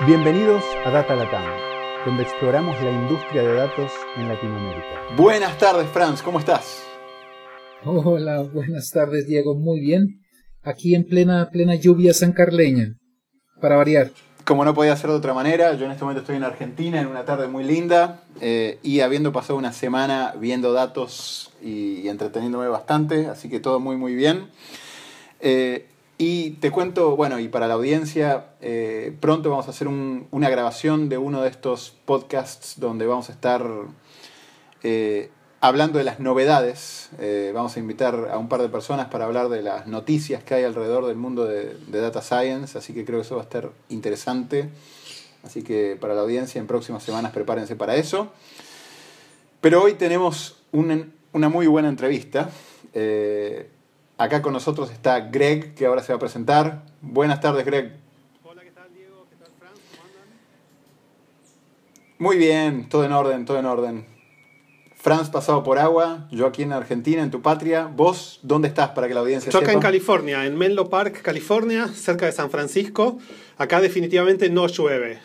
Bienvenidos a Data Latam, donde exploramos la industria de datos en Latinoamérica. Buenas tardes, Franz, ¿cómo estás? Hola, buenas tardes, Diego. Muy bien. Aquí en plena, plena lluvia sancarleña, para variar. Como no podía ser de otra manera, yo en este momento estoy en Argentina en una tarde muy linda eh, y habiendo pasado una semana viendo datos y, entreteniéndome bastante, así que todo muy muy bien. Eh, y te cuento, bueno, y para la audiencia, eh, pronto vamos a hacer una grabación de uno de estos podcasts donde vamos a estar hablando de las novedades. vamos a invitar a un par de personas para hablar de las noticias que hay alrededor del mundo de, Data Science, así que creo que eso va a estar interesante. Así que para la audiencia en próximas semanas prepárense para eso. Pero hoy tenemos una muy buena entrevista. Eh, acá con nosotros está Greg, que ahora se va a presentar. Buenas tardes, Greg. Hola, ¿qué tal, Diego? ¿Qué tal, Franz? ¿Cómo andan? Muy bien, todo en orden, todo en orden. Franz pasado por agua, yo aquí en Argentina, en tu patria. ¿Vos dónde estás para que la audiencia Yo sepa? acá en California, en Menlo Park, California, cerca de San Francisco. Acá definitivamente no llueve.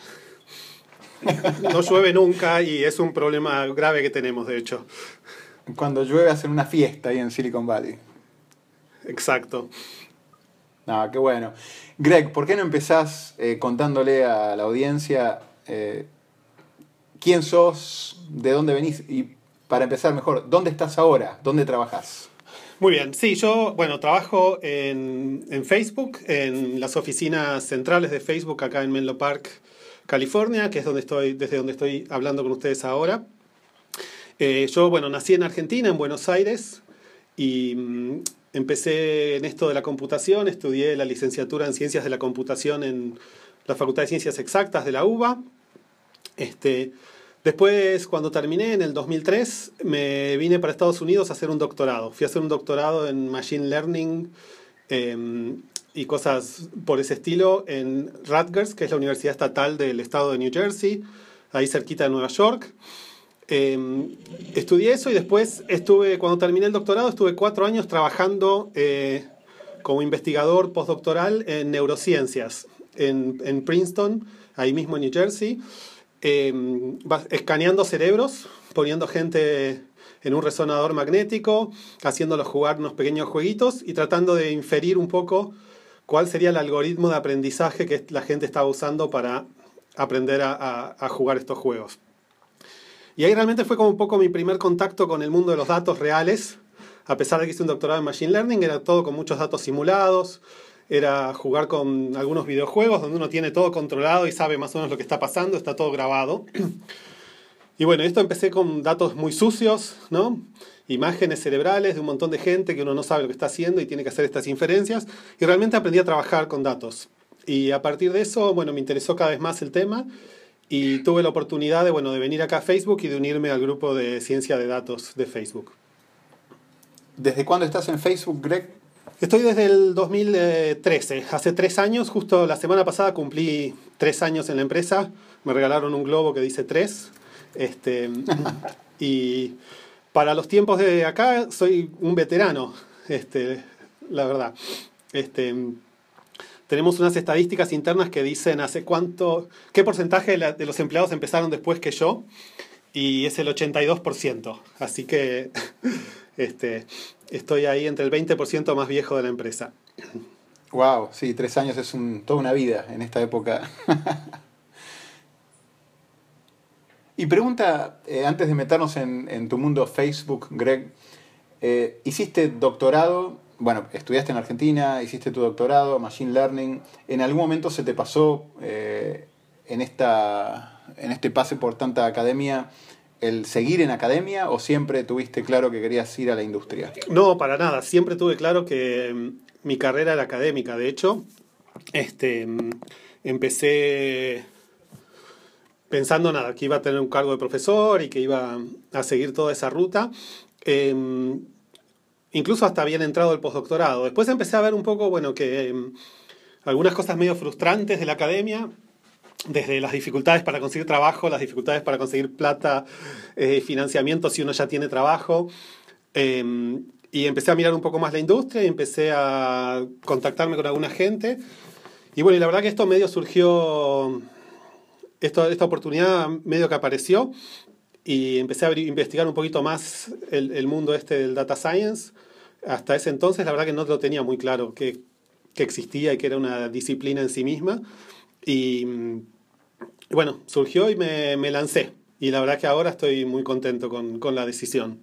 No llueve nunca y es un problema grave que tenemos, de hecho. Cuando llueve hacen una fiesta ahí en Silicon Valley. Exacto. No, qué bueno. Greg, ¿por qué no empezás eh, contándole a la audiencia eh, quién sos, de dónde venís y para empezar mejor, ¿dónde estás ahora? ¿Dónde trabajas? Muy bien, sí, yo, bueno, trabajo en, en, Facebook, en las oficinas centrales de Facebook acá en Menlo Park, California, que es donde estoy, desde donde estoy hablando con ustedes ahora. Eh, yo, bueno, nací en Argentina, en Buenos Aires, y mm, empecé en esto de la computación, estudié la licenciatura en Ciencias de la Computación en la Facultad de Ciencias Exactas de la UBA. Este, Después, cuando terminé en el 2003, me vine para Estados Unidos a hacer un doctorado. Fui a hacer un doctorado en Machine Learning eh, y cosas por ese estilo en Rutgers, que es la Universidad Estatal del Estado de New Jersey, ahí cerquita de Nueva York. Eh, estudié eso y después estuve, cuando terminé el doctorado, estuve cuatro años trabajando eh, como investigador postdoctoral en neurociencias en, en Princeton, ahí mismo en New Jersey eh, escaneando cerebros, poniendo gente en un resonador magnético, haciéndolos jugar unos pequeños jueguitos y tratando de inferir un poco cuál sería el algoritmo de aprendizaje que la gente estaba usando para aprender a, a, a jugar estos juegos. Y ahí realmente fue como un poco mi primer contacto con el mundo de los datos reales. A pesar de que hice un doctorado en Machine Learning, era todo con muchos datos simulados, era jugar con algunos videojuegos donde uno tiene todo controlado y sabe más o menos lo que está pasando, está todo grabado. Y bueno, esto empecé con datos muy sucios, ¿no? Imágenes cerebrales de un montón de gente que uno no sabe lo que está haciendo y tiene que hacer estas inferencias. Y realmente aprendí a trabajar con datos. Y a partir de eso, bueno, me interesó cada vez más el tema y tuve la oportunidad de, bueno, de venir acá a Facebook y de unirme al grupo de ciencia de datos de Facebook. ¿Desde cuándo estás en Facebook, Greg? Estoy desde el 2013, hace tres años, justo la semana pasada cumplí tres años en la empresa, me regalaron un globo que dice tres, este, y para los tiempos de acá soy un veterano, este, la verdad. Este, tenemos unas estadísticas internas que dicen hace cuánto, qué porcentaje de, los empleados empezaron después que yo, y es el 82%, así que este, estoy ahí entre el 20% más viejo de la empresa. Wow, sí, tres años es toda una vida en esta época. y pregunta, eh, antes de meternos en, en, tu mundo Facebook, Greg, eh, hiciste doctorado, bueno, estudiaste en Argentina, hiciste tu doctorado, Machine Learning, ¿en algún momento se te pasó eh, en, esta, en este pase por tanta academia el seguir en academia o siempre tuviste claro que querías ir a la industria? No, para nada. Siempre tuve claro que mm, mi carrera era académica. De hecho, este, mm, empecé pensando nada, que iba a tener un cargo de profesor y que iba a seguir toda esa ruta. Eh, incluso hasta habían entrado el postdoctorado. Después empecé a ver un poco, bueno, que eh, algunas cosas medio frustrantes de la academia desde las dificultades para conseguir trabajo, las dificultades para conseguir plata, eh, financiamiento si uno ya tiene trabajo. Eh, y empecé a mirar un poco más la industria y empecé a contactarme con alguna gente. Y bueno, y la verdad que esto medio surgió esta oportunidad medio que apareció y empecé a investigar un poquito más el, mundo este del data science. Hasta ese entonces la verdad que no lo tenía muy claro que, que existía y que era una disciplina en sí misma. Y bueno, surgió y me, me lancé. Y la verdad que ahora estoy muy contento con, con la decisión.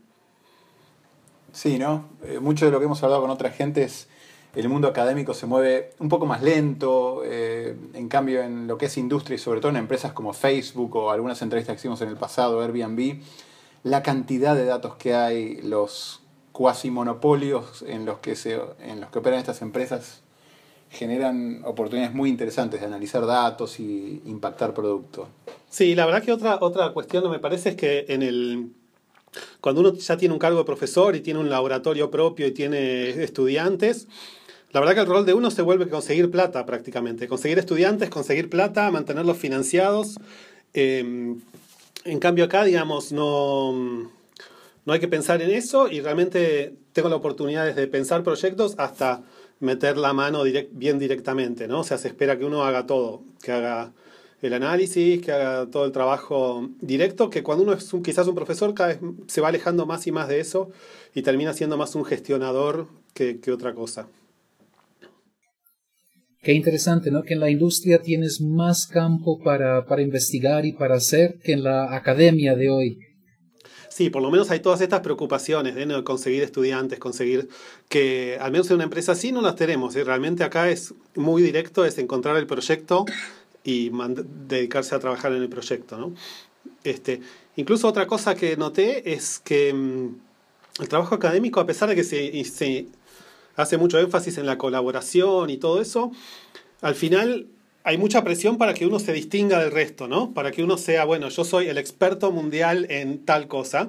Sí, ¿no? Eh, mucho de lo que hemos hablado con otra gente el mundo académico se mueve un poco más lento, eh, en cambio en lo que es industria y sobre todo en empresas como Facebook o algunas entrevistas que hicimos en el pasado, Airbnb, la cantidad de datos que hay, los cuasi monopolios en los que, se, en los que operan estas empresas generan oportunidades muy interesantes de analizar datos y impactar producto. Sí, la verdad que otra, otra cuestión me parece es que en el, cuando uno ya tiene un cargo de profesor y tiene un laboratorio propio y tiene estudiantes, la verdad que el rol de uno se vuelve conseguir plata prácticamente, conseguir estudiantes, conseguir plata, mantenerlos financiados. Em, en cambio acá, digamos, no, no hay que pensar en eso y realmente tengo la oportunidad de pensar proyectos hasta meter la mano bien directamente, ¿no? O sea, se espera que uno haga todo, que haga el análisis, que haga todo el trabajo directo, que cuando uno es quizás un profesor cada vez se va alejando más y más de eso y termina siendo más un gestionador que otra cosa. Qué interesante, ¿no? Que en la industria tienes más campo para, para investigar y para hacer que en la academia de hoy. Sí, por lo menos hay todas estas preocupaciones de conseguir estudiantes, conseguir que al menos en una empresa así no las tenemos. ¿eh? Realmente acá es muy directo, es encontrar el proyecto y dedicarse a trabajar en el proyecto. ¿no? Este, incluso otra cosa que noté es que mm, el trabajo académico, a pesar de que se, se hace mucho énfasis en la colaboración y todo eso, al final hay mucha presión para que uno se distinga del resto, ¿no? Para que uno sea, bueno, yo soy el experto mundial en tal cosa.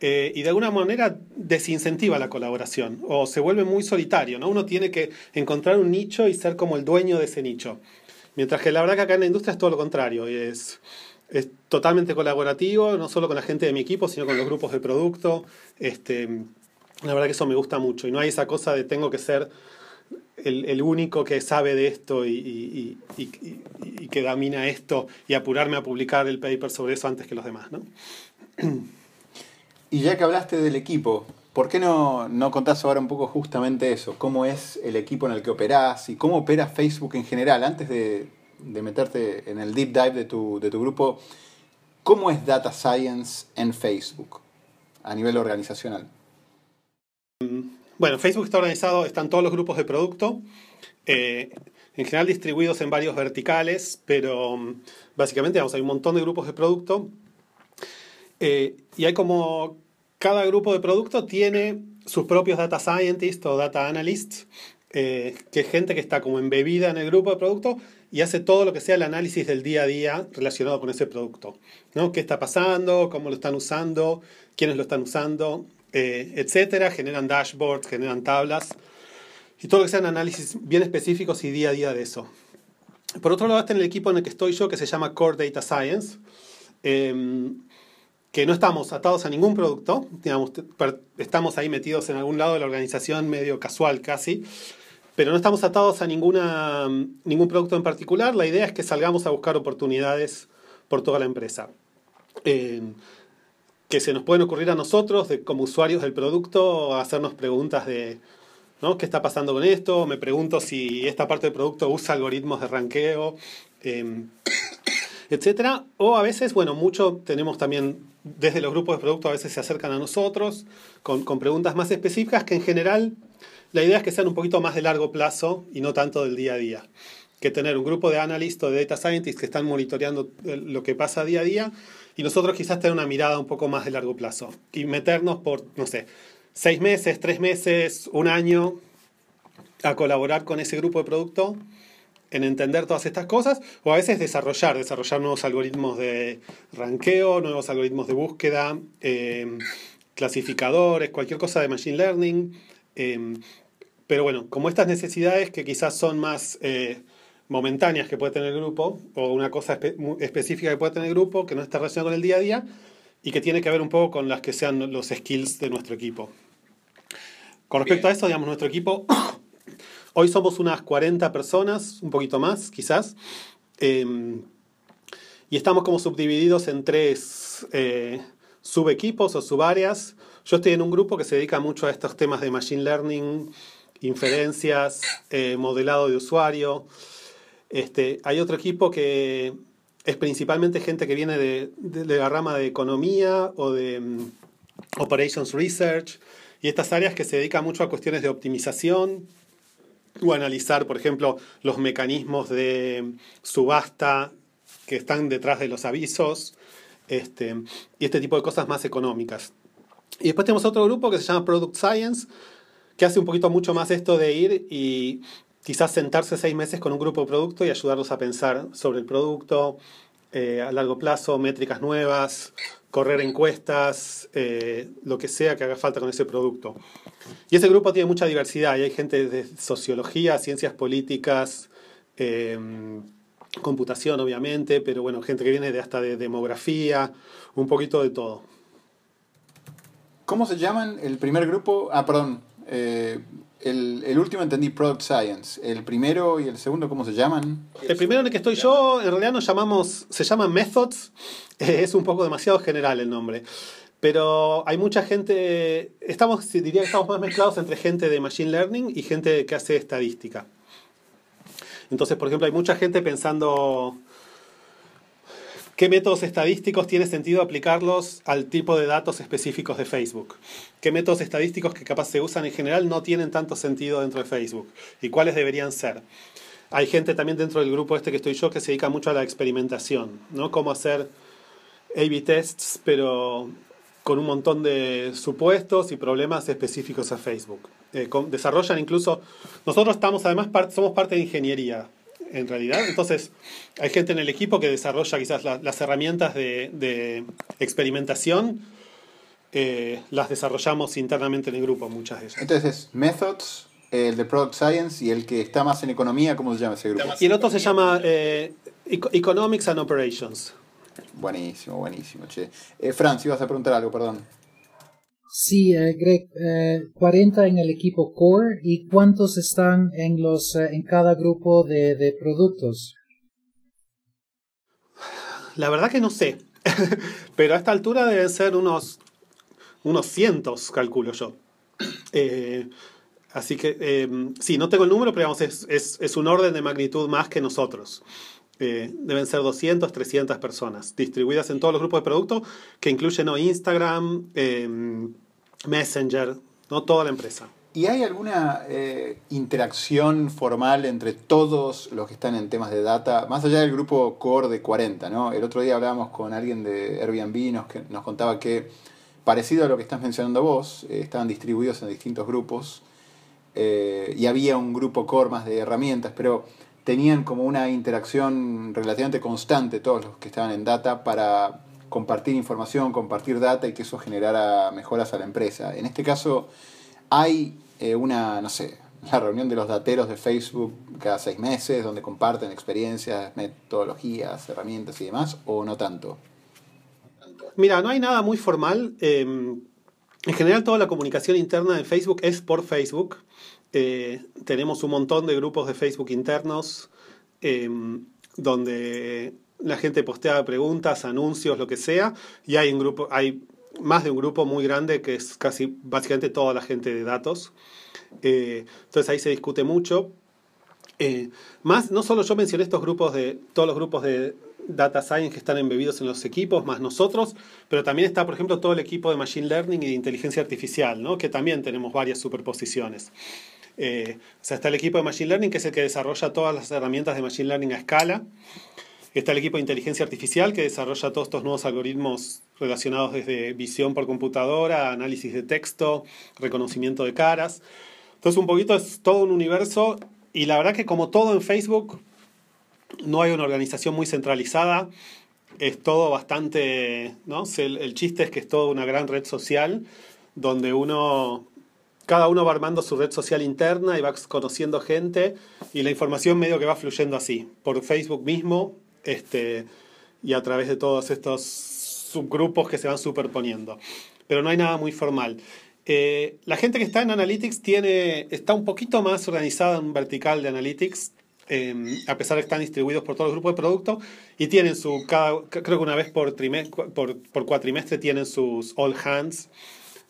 Eh, y de alguna manera desincentiva la colaboración o se vuelve muy solitario, ¿no? Uno tiene que encontrar un nicho y ser como el dueño de ese nicho. Mientras que la verdad que acá en la industria es todo lo contrario, es, es totalmente colaborativo, no solo con la gente de mi equipo, sino con los grupos de producto. Este, la verdad que eso me gusta mucho y no hay esa cosa de tengo que ser el, el único que sabe de esto y, y, y, y, que domina esto y apurarme a publicar el paper sobre eso antes que los demás. ¿no? Y ya que hablaste del equipo, ¿por qué no, no contás ahora un poco justamente eso? ¿Cómo es el equipo en el que operás y cómo opera Facebook en general? Antes de, de meterte en el deep dive de tu, de tu grupo, ¿cómo es Data Science en Facebook a nivel organizacional? Bueno, Facebook está organizado, están todos los grupos de producto, eh, en general distribuidos en varios verticales, pero mm, básicamente vamos, hay un montón de grupos de producto eh, y hay como cada grupo de producto tiene sus propios data scientists o data analysts, eh, que es gente que está como embebida en el grupo de producto y hace todo lo que sea el análisis del día a día relacionado con ese producto. ¿no? ¿Qué está pasando? ¿Cómo lo están usando? ¿Quiénes lo están usando? Eh, etcétera, generan dashboards, generan tablas y todo lo que sean análisis bien específicos y día a día de eso. Por otro lado está en el equipo en el que estoy yo, que se llama Core Data Science, eh, que no estamos atados a ningún producto, digamos, estamos ahí metidos en algún lado de la organización medio casual casi, pero no estamos atados a ninguna, ningún producto en particular. La idea es que salgamos a buscar oportunidades por toda la empresa. Eh, que se nos pueden ocurrir a nosotros de, como usuarios del producto, hacernos preguntas de ¿no? ¿qué está pasando con esto? Me pregunto si esta parte del producto usa algoritmos de ranqueo, eh, etcétera. O a veces, bueno, mucho tenemos también desde los grupos de producto, a veces se acercan a nosotros con, con preguntas más específicas que en general la idea es que sean un poquito más de largo plazo y no tanto del día a día que tener un grupo de analistas de data scientists que están monitoreando lo que pasa día a día y nosotros quizás tener una mirada un poco más de largo plazo y meternos por, no sé, seis meses, tres meses, un año a colaborar con ese grupo de producto en entender todas estas cosas o a veces desarrollar, desarrollar nuevos algoritmos de ranqueo, nuevos algoritmos de búsqueda, eh, clasificadores, cualquier cosa de machine learning. Eh, pero bueno, como estas necesidades que quizás son más... Eh, momentáneas que puede tener el grupo, o una cosa específica que puede tener el grupo, que no está relacionada con el día a día, y que tiene que ver un poco con las que sean los skills de nuestro equipo. Con respecto a eso, digamos, nuestro equipo, hoy somos unas 40 personas, un poquito más, quizás. Em, y estamos como subdivididos en tres eh, subequipos o subáreas. Yo estoy en un grupo que se dedica mucho a estos temas de machine learning, inferencias, eh, modelado de usuario. Este, hay otro equipo que es principalmente gente que viene de, la rama de economía o de mm, operations research y estas áreas que se dedican mucho a cuestiones de optimización o analizar, por ejemplo, los mecanismos de subasta que están detrás de los avisos este, y este tipo de cosas más económicas. Y después tenemos otro grupo que se llama Product Science, que hace un poquito mucho más esto de ir y quizás sentarse seis meses con un grupo de producto y ayudarlos a pensar sobre el producto eh, a largo plazo, métricas nuevas, correr encuestas, eh, lo que sea que haga falta con ese producto. Y ese grupo tiene mucha diversidad y hay gente de sociología, ciencias políticas, eh, computación obviamente, pero bueno, gente que viene de hasta de demografía, un poquito de todo. ¿Cómo se llaman el primer grupo? Ah, perdón. Eh, el, último entendí Product Science. ¿El primero y el segundo cómo se llaman? El primero en el que estoy yo, en realidad nos llamamos, se llama Methods. es un poco demasiado general el nombre. Pero hay mucha gente, estamos, diría que estamos más mezclados entre gente de Machine Learning y gente que hace estadística. Entonces, por ejemplo, hay mucha gente pensando qué métodos estadísticos tiene sentido aplicarlos al tipo de datos específicos de Facebook. Qué métodos estadísticos que capaz se usan en general no tienen tanto sentido dentro de Facebook y cuáles deberían ser. Hay gente también dentro del grupo este que estoy yo que se dedica mucho a la experimentación, ¿no? Cómo hacer A-B tests, pero con un montón de supuestos y problemas específicos a Facebook. Eh, desarrollan incluso, nosotros estamos además, somos parte de ingeniería, en realidad. Entonces, hay gente en el equipo que desarrolla quizás las herramientas de, experimentación, eh, las desarrollamos internamente en el grupo, muchas de ellas. Entonces, Methods, el de Product Science y el que está más en economía, ¿cómo se llama ese grupo? Y el otro se llama eh, Economics and Operations. Buenísimo, buenísimo, che. Eh, Franz, ibas a preguntar algo, perdón. Sí, eh, Greg, 40 eh, en el equipo core y cuántos están en los eh, en cada grupo de, productos. La verdad que no sé, pero a esta altura deben ser unos unos cientos, calculo yo. así que sí, no tengo el número, pero es, es un orden de magnitud más que nosotros. Eh, deben ser 200, 300 personas, distribuidas en todos los grupos de producto, que incluyen Instagram, em, Messenger, ¿no? toda la empresa. ¿Y hay alguna eh, interacción formal entre todos los que están en temas de data, más allá del grupo core de 40? ¿no? El otro día hablábamos con alguien de Airbnb, nos, nos contaba que, parecido a lo que estás mencionando vos, eh, estaban distribuidos en distintos grupos y había un grupo core más de herramientas, pero tenían como una interacción relativamente constante todos los que estaban en data para compartir información, compartir data y que eso generara mejoras a la empresa. En este caso hay eh, una, no sé, la reunión de los dateros de Facebook cada seis meses donde comparten experiencias, metodologías, herramientas y demás, o no tanto. Mira, no hay nada muy formal. Em, en general toda la comunicación interna de Facebook es por Facebook. Eh, tenemos un montón de grupos de Facebook internos em, donde la gente postea preguntas, anuncios, lo que sea, y hay un grupo, hay más de un grupo muy grande que es casi básicamente toda la gente de datos. Eh, entonces ahí se discute mucho. Eh, más, no solo yo mencioné estos grupos de, todos los grupos de data science que están embebidos en los equipos, más nosotros, pero también está, por ejemplo, todo el equipo de machine learning y de inteligencia artificial, ¿no? que también tenemos varias superposiciones. Eh, o sea, está el equipo de Machine Learning, que es el que desarrolla todas las herramientas de Machine Learning a escala. Está el equipo de inteligencia artificial, que desarrolla todos estos nuevos algoritmos relacionados desde visión por computadora, análisis de texto, reconocimiento de caras. Entonces, un poquito es todo un universo. Y la verdad que como todo en Facebook, no hay una organización muy centralizada. Es todo bastante, ¿no? El, chiste es que es toda una gran red social donde uno cada uno va armando su red social interna y va conociendo gente y la información medio que va fluyendo así, por Facebook mismo este, y a través de todos estos subgrupos que se van superponiendo. Pero no hay nada muy formal. Eh, la gente que está en Analytics tiene, está un poquito más organizada en un vertical de Analytics. em, a pesar de que están distribuidos por todos los grupos de producto, y tienen su, cada, creo que una vez por, por, por cuatrimestre tienen sus all hands,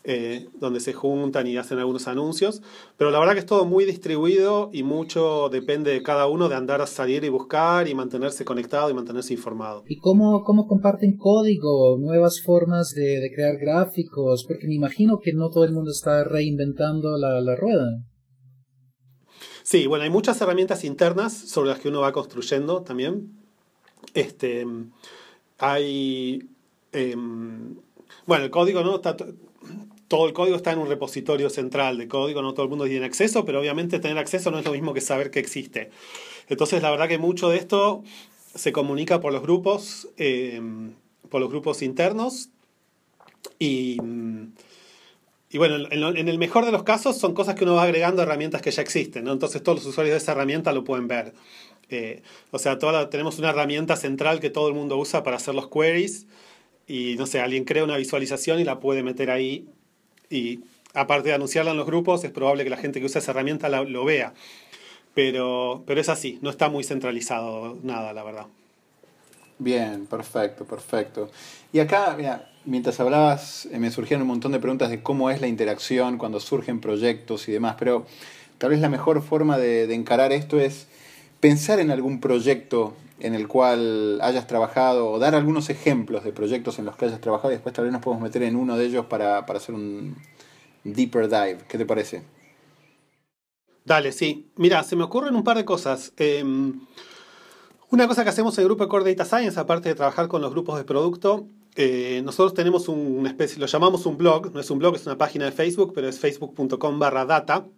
eh, donde se juntan y hacen algunos anuncios, pero la verdad que es todo muy distribuido y mucho depende de cada uno de andar a salir y buscar y mantenerse conectado y mantenerse informado. ¿Y cómo, cómo comparten código, nuevas formas de, de crear gráficos? Porque me imagino que no todo el mundo está reinventando la, la rueda. Sí, bueno, hay muchas herramientas internas sobre las que uno va construyendo también. Este, hay, em, bueno, el código, ¿no? Todo el código está en un repositorio central de código, no todo el mundo tiene acceso, pero obviamente tener acceso no es lo mismo que saber que existe. Entonces, la verdad que mucho de esto se comunica por los grupos, eh, por los grupos internos y, y bueno, en, el mejor de los casos son cosas que uno va agregando herramientas que ya existen, ¿no? Entonces todos los usuarios de esa herramienta lo pueden ver. Eh, o sea, tenemos una herramienta central que todo el mundo usa para hacer los queries y no sé, alguien crea una visualización y la puede meter ahí y aparte de anunciarla en los grupos, es probable que la gente que usa esa herramienta lo vea. Pero, pero es así, no está muy centralizado nada, la verdad. Bien, perfecto, perfecto. Y acá, mira, mientras hablabas, eh, me surgieron un montón de preguntas de cómo es la interacción cuando surgen proyectos y demás, pero tal vez la mejor forma de, de encarar esto es pensar en algún proyecto en el cual hayas trabajado o dar algunos ejemplos de proyectos en los que hayas trabajado y después tal vez nos podemos meter en uno de ellos para, hacer un deeper dive. ¿Qué te parece? Dale, sí. Mira, se me ocurren un par de cosas. Em, una cosa que hacemos en el grupo Core Data Science, aparte de trabajar con los grupos de producto, eh, nosotros tenemos un, especie, lo llamamos un blog, no es un blog, es una página de Facebook, pero es facebook.com barra data,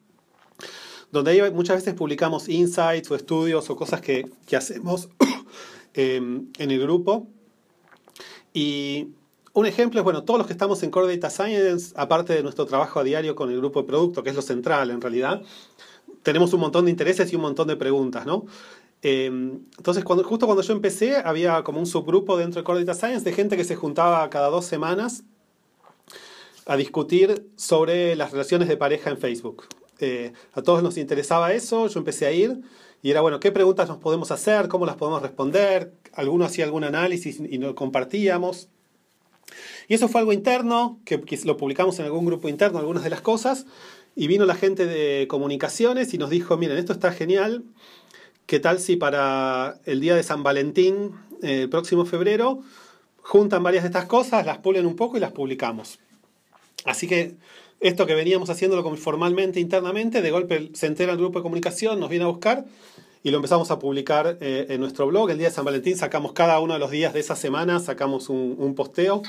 donde muchas veces publicamos insights o estudios o cosas que, que hacemos em, en el grupo. Y un ejemplo es, bueno, todos los que estamos en Core Data Science, aparte de nuestro trabajo a diario con el grupo de producto, que es lo central en realidad, tenemos un montón de intereses y un montón de preguntas, ¿no? Em, entonces, cuando, justo cuando yo empecé, había como un subgrupo dentro de Core Data Science de gente que se juntaba cada dos semanas a discutir sobre las relaciones de pareja en Facebook. Eh, a todos nos interesaba eso, yo empecé a ir y era, bueno, ¿qué preguntas nos podemos hacer? ¿Cómo las podemos responder? Alguno hacía algún análisis y lo compartíamos. Y eso fue algo interno, que, lo publicamos en algún grupo interno, algunas de las cosas, y vino la gente de comunicaciones y nos dijo, miren, esto está genial, ¿qué tal si para el día de San Valentín, eh, el próximo febrero, juntan varias de estas cosas, las pulen un poco y las publicamos? Así que esto que veníamos haciéndolo formalmente, internamente, de golpe se entera el grupo de comunicación, nos viene a buscar y lo empezamos a publicar eh, en nuestro blog. El día de San Valentín sacamos cada uno de los días de esa semana, sacamos un, posteo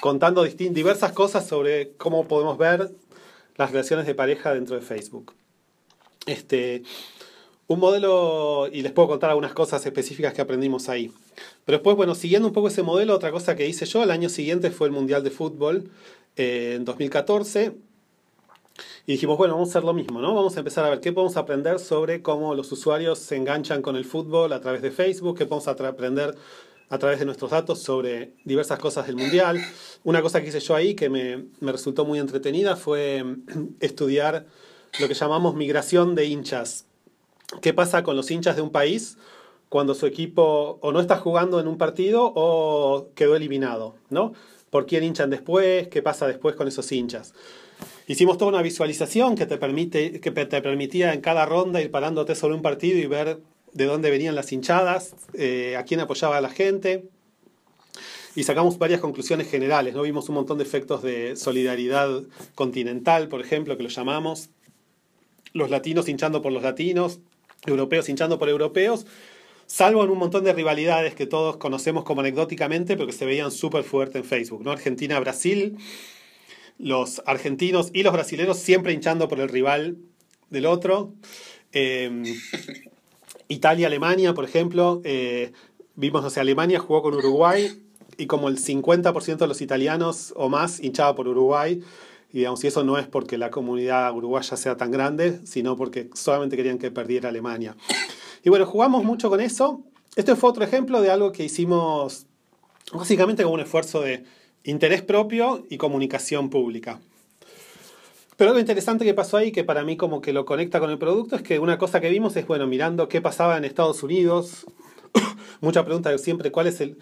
contando diversas cosas sobre cómo podemos ver las relaciones de pareja dentro de Facebook. Este, un modelo, y les puedo contar algunas cosas específicas que aprendimos ahí. Pero después, bueno, siguiendo un poco ese modelo, otra cosa que hice yo, el año siguiente fue el Mundial de Fútbol eh, en 2014 y dijimos, bueno, vamos a hacer lo mismo, ¿no? Vamos a empezar a ver qué podemos aprender sobre cómo los usuarios se enganchan con el fútbol a través de Facebook, qué podemos aprender a través de nuestros datos sobre diversas cosas del Mundial. Una cosa que hice yo ahí que me, me resultó muy entretenida fue estudiar lo que llamamos migración de hinchas. ¿Qué pasa con los hinchas de un país cuando su equipo o no está jugando en un partido o quedó eliminado, ¿no? ¿Por quién hinchan después? ¿Qué pasa después con esos hinchas? Hicimos toda una visualización que te, permite, que te permitía en cada ronda ir parándote sobre un partido y ver de dónde venían las hinchadas, eh, a quién apoyaba la gente. Y sacamos varias conclusiones generales. ¿no? Vimos un montón de efectos de solidaridad continental, por ejemplo, que lo llamamos. Los latinos hinchando por los latinos, europeos hinchando por europeos, salvo en un montón de rivalidades que todos conocemos como anecdóticamente, pero que se veían súper fuerte en Facebook. ¿no? Argentina-Brasil los argentinos y los brasileños siempre hinchando por el rival del otro. Em, Italia-Alemania, por ejemplo, eh, vimos, no sé, Alemania jugó con Uruguay y como el 50% de los italianos o más hinchaba por Uruguay. Y digamos, y eso no es porque la comunidad uruguaya sea tan grande, sino porque solamente querían que perdiera Alemania. Y bueno, jugamos mucho con eso. Este fue otro ejemplo de algo que hicimos básicamente como un esfuerzo de interés propio y comunicación pública. Pero algo interesante que pasó ahí, que para mí como que lo conecta con el producto, es que una cosa que vimos es, bueno, mirando qué pasaba en Estados Unidos, mucha pregunta siempre, ¿cuál es el,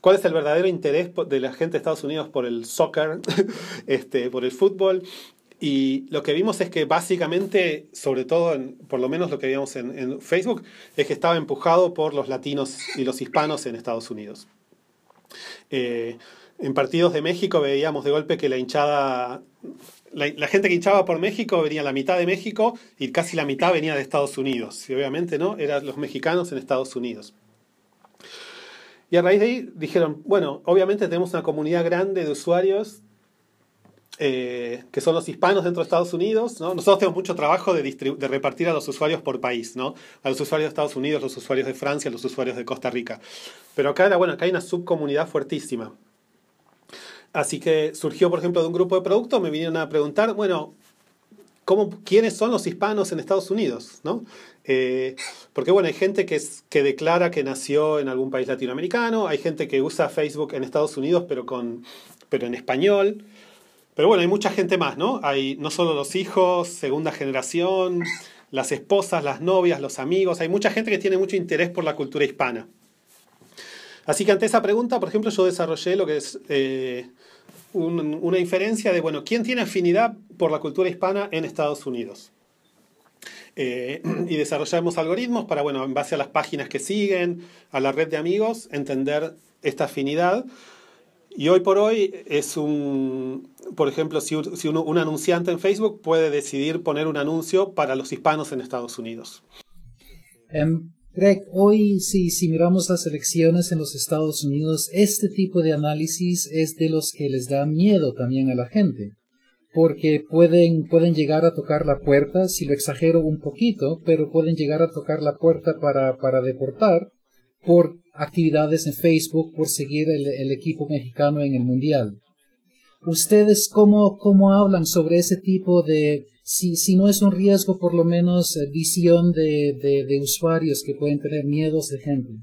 cuál es el verdadero interés de la gente de Estados Unidos por el soccer, este, por el fútbol? Y lo que vimos es que básicamente, sobre todo, por lo menos lo que vimos en, Facebook, es que estaba empujado por los latinos y los hispanos en Estados Unidos. Eh, en partidos de México veíamos de golpe que la hinchada, la, gente que hinchaba por México venía la mitad de México y casi la mitad venía de Estados Unidos. Y obviamente no, eran los mexicanos en Estados Unidos. Y a raíz de ahí dijeron, bueno, obviamente tenemos una comunidad grande de usuarios eh, que son los hispanos dentro de Estados Unidos. ¿no? Nosotros tenemos mucho trabajo de, de, repartir a los usuarios por país, ¿no? a los usuarios de Estados Unidos, los usuarios de Francia, los usuarios de Costa Rica. Pero acá, era, bueno, acá hay una subcomunidad fuertísima. Así que surgió, por ejemplo, de un grupo de productos, me vinieron a preguntar, bueno, ¿cómo, ¿quiénes son los hispanos en Estados Unidos? ¿no? Eh, porque bueno, hay gente que, que declara que nació en algún país latinoamericano, hay gente que usa Facebook en Estados Unidos, pero, con, pero en español. Pero bueno, hay mucha gente más, ¿no? Hay no solo los hijos, segunda generación, las esposas, las novias, los amigos, hay mucha gente que tiene mucho interés por la cultura hispana. Así que ante esa pregunta, por ejemplo, yo desarrollé lo que es eh, una inferencia de, bueno, ¿quién tiene afinidad por la cultura hispana en Estados Unidos? Eh, y desarrollamos algoritmos para, bueno, en base a las páginas que siguen, a la red de amigos, entender esta afinidad. Y hoy por hoy es un, por ejemplo, si, un anunciante en Facebook puede decidir poner un anuncio para los hispanos en Estados Unidos. Em, Greg, hoy si, si miramos las elecciones en los Estados Unidos, este tipo de análisis es de los que les da miedo también a la gente, porque pueden, pueden llegar a tocar la puerta, si lo exagero un poquito, pero pueden llegar a tocar la puerta para, para deportar por actividades en Facebook, por seguir el equipo mexicano en el Mundial. ¿Ustedes cómo, cómo hablan sobre ese tipo de, si, si no es un riesgo, por lo menos eh, visión de, de, usuarios que pueden tener miedos de ejemplo?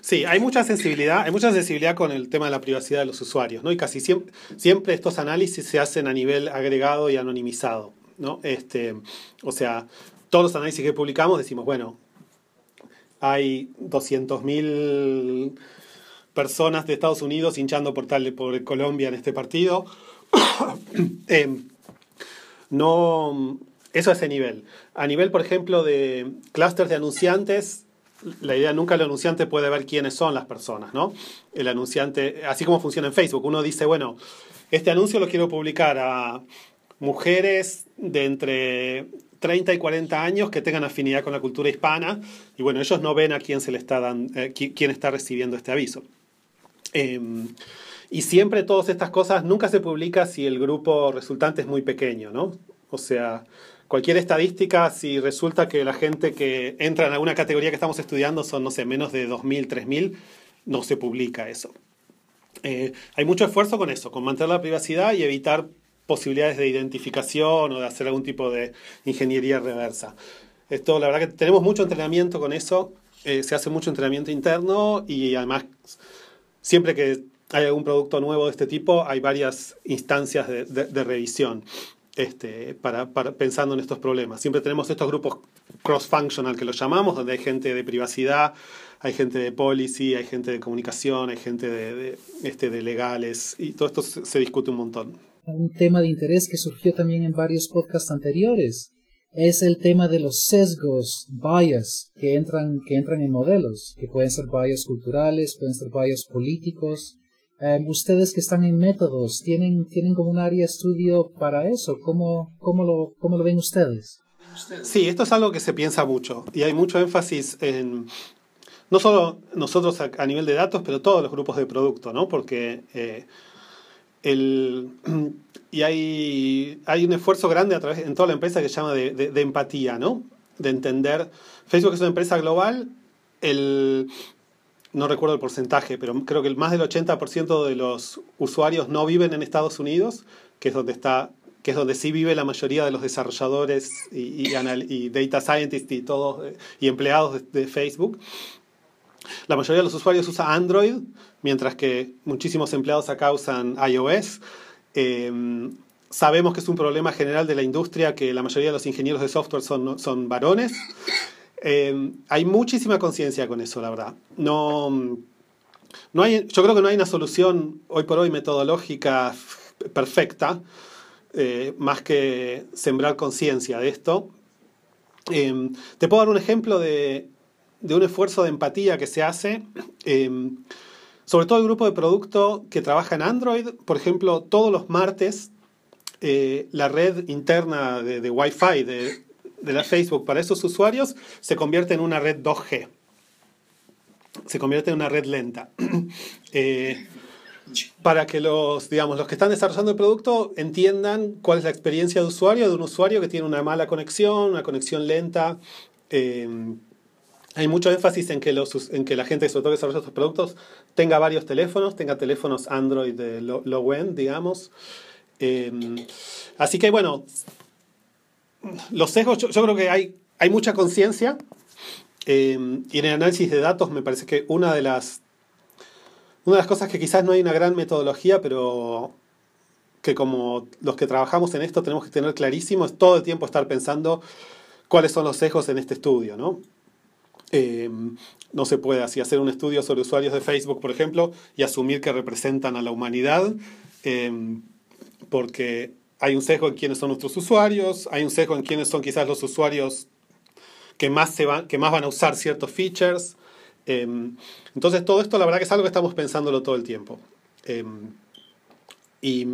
Sí, hay mucha sensibilidad, hay mucha sensibilidad con el tema de la privacidad de los usuarios, ¿no? Y casi siempre, siempre estos análisis se hacen a nivel agregado y anonimizado, ¿no? Este, o sea, todos los análisis que publicamos decimos, bueno, hay 200.000 personas de Estados Unidos hinchando por tal por Colombia en este partido. Em, no, eso a ese nivel. A nivel, por ejemplo, de clústeres de anunciantes, la idea nunca el anunciante puede ver quiénes son las personas, ¿no? El anunciante, así como funciona en Facebook, uno dice, bueno, este anuncio lo quiero publicar a mujeres de entre 30 y 40 años que tengan afinidad con la cultura hispana y bueno, ellos no ven a quién se le está dando, eh, quién está recibiendo este aviso. Em, y siempre todas estas cosas nunca se publica si el grupo resultante es muy pequeño, ¿no? O sea, cualquier estadística, si resulta que la gente que entra en alguna categoría que estamos estudiando son, no sé, menos de 2.000, 3.000, no se publica eso. Eh, hay mucho esfuerzo con eso, con mantener la privacidad y evitar posibilidades de identificación o de hacer algún tipo de ingeniería reversa. Esto, la verdad que tenemos mucho entrenamiento con eso, eh, se hace mucho entrenamiento interno y además siempre que hay algún producto nuevo de este tipo, hay varias instancias de, revisión este, para, pensando en estos problemas. Siempre tenemos estos grupos cross-functional que los llamamos, donde hay gente de privacidad, hay gente de policy, hay gente de comunicación, hay gente de, este, de legales, y todo esto se, se discute un montón. Un tema de interés que surgió también en varios podcasts anteriores es el tema de los sesgos, bias, que entran, que entran en modelos, que pueden ser bias culturales, pueden ser bias políticos. Em, ustedes que están en métodos, ¿tienen, ¿tienen como un área de estudio para eso? ¿Cómo, cómo, lo, ¿Cómo lo ven ustedes? Sí, esto es algo que se piensa mucho y hay mucho énfasis en, no solo nosotros a, nivel de datos, pero todos los grupos de producto, ¿no? Porque eh, el, y hay, hay un esfuerzo grande a través, en toda la empresa que se llama de, de, empatía, ¿no? De entender. Facebook es una empresa global, el, no recuerdo el porcentaje, pero creo que más del 80% de los usuarios no viven en Estados Unidos, que es donde está que es donde sí vive la mayoría de los desarrolladores y, data scientists y todos y empleados de, de, Facebook. La mayoría de los usuarios usa Android, mientras que muchísimos empleados acá usan iOS. Em, sabemos que es un problema general de la industria, que la mayoría de los ingenieros de software son, son varones. Eh, hay muchísima conciencia con eso, la verdad. No, no hay, yo creo que no hay una solución hoy por hoy metodológica perfecta, eh, más que sembrar conciencia de esto. Eh, te puedo dar un ejemplo de, de, un esfuerzo de empatía que se hace, sobre todo el grupo de producto que trabaja en Android. Por ejemplo, todos los martes la red interna de, de Wi-Fi de, de la Facebook para esos usuarios se convierte en una red 2G. Se convierte en una red lenta. Eh, para que los, digamos, los que están desarrollando el producto entiendan cuál es la experiencia de usuario de un usuario que tiene una mala conexión, una conexión lenta. Eh, hay mucho énfasis en que, los, en que la gente, sobre todo que desarrolla estos productos, tenga varios teléfonos, tenga teléfonos Android de low, end, digamos. Eh, así que bueno, los sesgos, yo, creo que hay, hay mucha conciencia. Eh, y en el análisis de datos me parece que una de las una de las cosas que quizás no hay una gran metodología, pero que como los que trabajamos en esto tenemos que tener clarísimo es todo el tiempo estar pensando cuáles son los sesgos en este estudio, ¿no? Eh, no se puede así hacer un estudio sobre usuarios de Facebook, por ejemplo, y asumir que representan a la humanidad, eh, porque hay un sesgo en quiénes son nuestros usuarios, hay un sesgo en quiénes son quizás los usuarios que más, se van, que más van a usar ciertos features. Em, entonces todo esto la verdad que es algo que estamos pensándolo todo el tiempo. Em, y,